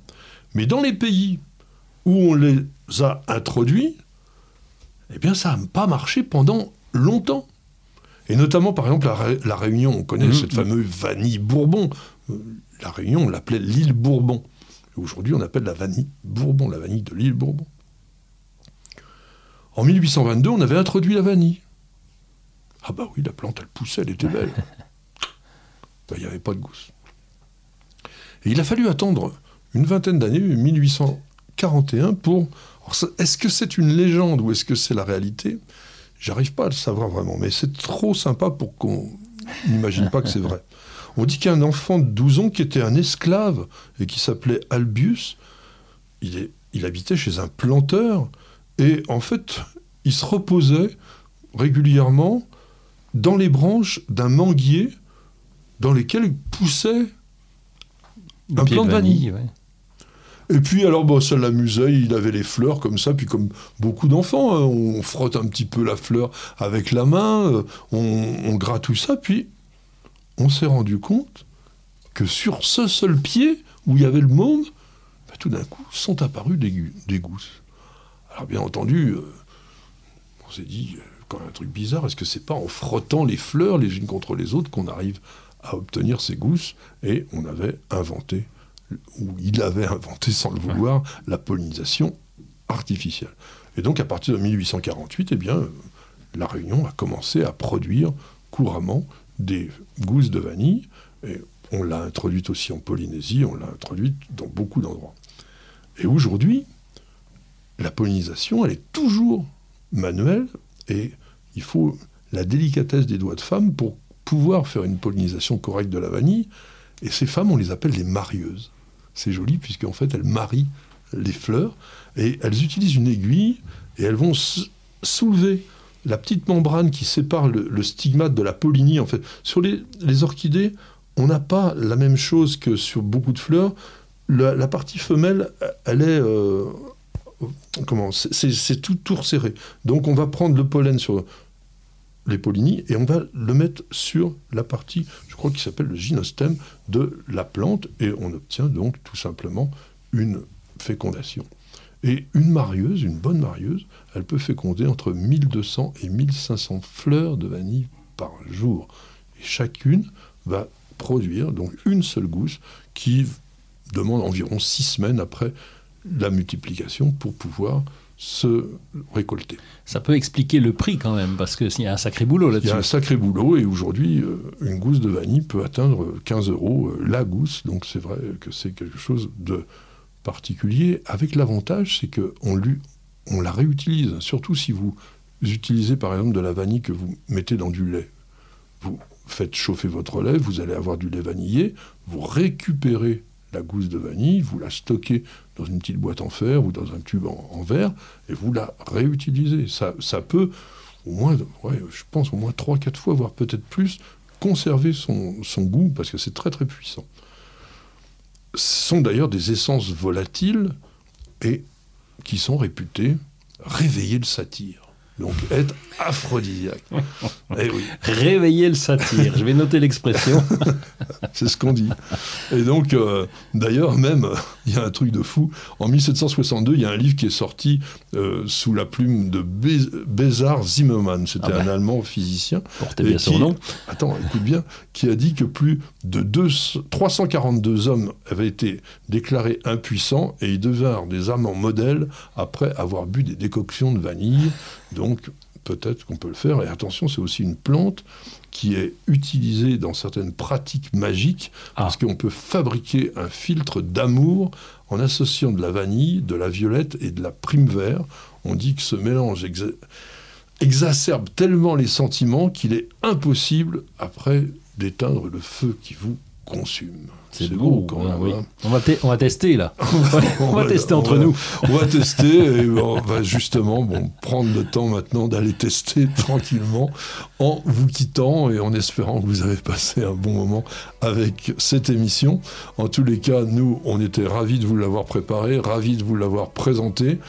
mais dans les pays où on les a introduits, eh bien ça n'a pas marché pendant longtemps. Et notamment, par exemple, la, Ré- la Réunion, on connaît Mhm. cette fameuse vanille Bourbon. La Réunion, on l'appelait l'île Bourbon. Aujourd'hui, on appelle la vanille Bourbon, la vanille de l'île Bourbon. En 1822, on avait introduit la vanille. Ah bah oui, la plante, elle poussait, elle était belle. [LAUGHS] Bah, Il n'y avait pas de gousse. Et il a fallu attendre une vingtaine d'années, 1841, pour... Est-ce que c'est une légende ou est-ce que c'est la réalité? J'arrive pas à le savoir vraiment, mais c'est trop sympa pour qu'on n'imagine pas que c'est vrai. [LAUGHS] On dit qu'un enfant de 12 ans qui était un esclave et qui s'appelait Albius, il, est, il habitait chez un planteur et en fait, il se reposait régulièrement dans les branches d'un manguier dans lesquelles poussait un plant de vanille. ouais. Et puis alors, bon, ça l'amusait, il avait les fleurs comme ça, puis comme beaucoup d'enfants, hein, on frotte un petit peu la fleur avec la main, euh, on, on gratouille ça, puis on s'est rendu compte que sur ce seul pied où il y avait le môme, bah, tout d'un coup sont gu- des gousses. Alors bien entendu, euh, on s'est dit, euh, quand même un truc bizarre, est-ce que c'est pas en frottant les fleurs les unes contre les autres qu'on arrive à obtenir ces gousses? Et on avait inventé ou il avait inventé sans le vouloir la pollinisation artificielle. Et donc à partir de 1848, eh bien, la Réunion a commencé à produire couramment des gousses de vanille. Et on l'a introduite aussi en Polynésie, on l'a introduite dans beaucoup d'endroits. Et aujourd'hui, la pollinisation, elle est toujours manuelle et il faut la délicatesse des doigts de femme pour pouvoir faire une pollinisation correcte de la vanille. Et ces femmes, on les appelle les marieuses. C'est joli puisqu'en fait, elles marient les fleurs et elles utilisent une aiguille et elles vont soulever la petite membrane qui sépare le, stigmate de la pollinie. En fait, sur les, les orchidées, on n'a pas la même chose que sur beaucoup de fleurs. La, partie femelle, elle est euh, comment c'est tout, tout resserré. Donc, on va prendre le pollen sur les pollinies et on va le mettre sur la partie, je crois, qui s'appelle le gynostème de la plante et on obtient donc tout simplement une fécondation. Et une marieuse, une bonne marieuse, elle peut féconder entre 1200 et 1500 fleurs de vanille par jour. Et chacune va produire donc une seule gousse qui demande environ six semaines après la multiplication pour pouvoir se récolter. Ça peut expliquer le prix quand même, parce qu'il y a un sacré boulot Il y a un là-dessus. sacré boulot et aujourd'hui, euh, une gousse de vanille peut atteindre 15 euros euh, la gousse. Donc c'est vrai que c'est quelque chose de particulier. Avec l'avantage, c'est qu'on on la réutilise. Surtout si vous utilisez par exemple de la vanille que vous mettez dans du lait. Vous faites chauffer votre lait, vous allez avoir du lait vanillé, vous récupérez la gousse de vanille, vous la stockez dans une petite boîte en fer ou dans un tube en, verre et vous la réutilisez. Ça, peut au moins, ouais, je pense au moins 3-4 fois, voire peut-être plus, conserver son, son goût, parce que c'est très très puissant. Ce sont d'ailleurs des essences volatiles et qui sont réputées réveiller le satyre. Donc être aphrodisiaque. [LAUGHS] eh oui, Réveiller le satire. Je vais noter l'expression. [LAUGHS] c'est ce qu'on dit. Et donc, euh, d'ailleurs, même, euh, il y a un truc de fou. En 1762, il y a un livre qui est sorti euh, sous la plume de Bé- Bézard Zimmermann. C'était Ah bah. un Allemand physicien. Portez bien son nom. Attends, écoute bien, qui a dit que plus de deux- 342 hommes avaient été déclarés impuissants et ils devinrent des amants modèles après avoir bu des décoctions de vanille. Donc, peut-être qu'on peut le faire. Et attention, c'est aussi une plante qui est utilisée dans certaines pratiques magiques, Ah. parce qu'on peut fabriquer un filtre d'amour en associant de la vanille, de la violette et de la prime vert. On dit que ce mélange exa- exacerbe tellement les sentiments qu'il est impossible après d'éteindre le feu qui vous consume. C'est beau, quand même. oui. hein. On va, on va tester là. [LAUGHS] on va va- tester on entre va- nous. On va tester et [LAUGHS] on va justement bon, prendre le temps maintenant d'aller tester [LAUGHS] tranquillement en vous quittant et en espérant que vous avez passé un bon moment avec cette émission. En tous les cas, nous, on était ravis de vous l'avoir préparé, ravis de vous l'avoir présenté.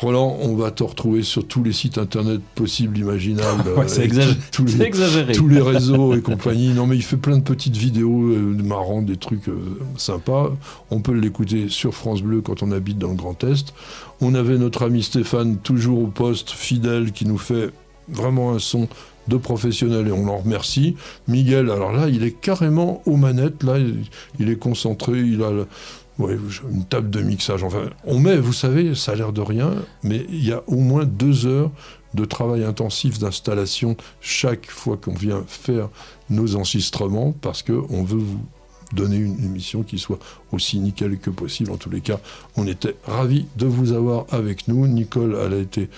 Roland, on va te retrouver sur tous les sites internet possibles, imaginables. Ouais, c'est et exagéré. tous les- C'est exagéré. tous les réseaux et compagnie. Non, mais il fait plein de petites vidéos euh, marrantes, des trucs sympas. On peut l'écouter sur France Bleu quand on habite dans le Grand Est. On avait notre ami Stéphane, toujours au poste, fidèle, qui nous fait vraiment un son de professionnel et on l'en remercie. Miguel, alors là, il est carrément aux manettes, là, il, est concentré, il a une table de mixage. Enfin, on met, vous savez, ça a l'air de rien, mais il y a au moins deux heures de travail intensif d'installation chaque fois qu'on vient faire nos enregistrements parce qu'on veut vous donner une émission qui soit aussi nickel que possible. En tous les cas, on était ravis de vous avoir avec nous. Nicole, elle a été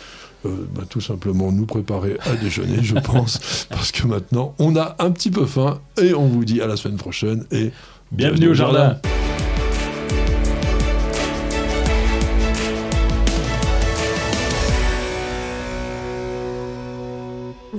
euh, bah, tout simplement nous préparer à déjeuner, je [LAUGHS] pense, parce que maintenant, on a un petit peu faim et on vous dit à la semaine prochaine et Bienvenue au jardin.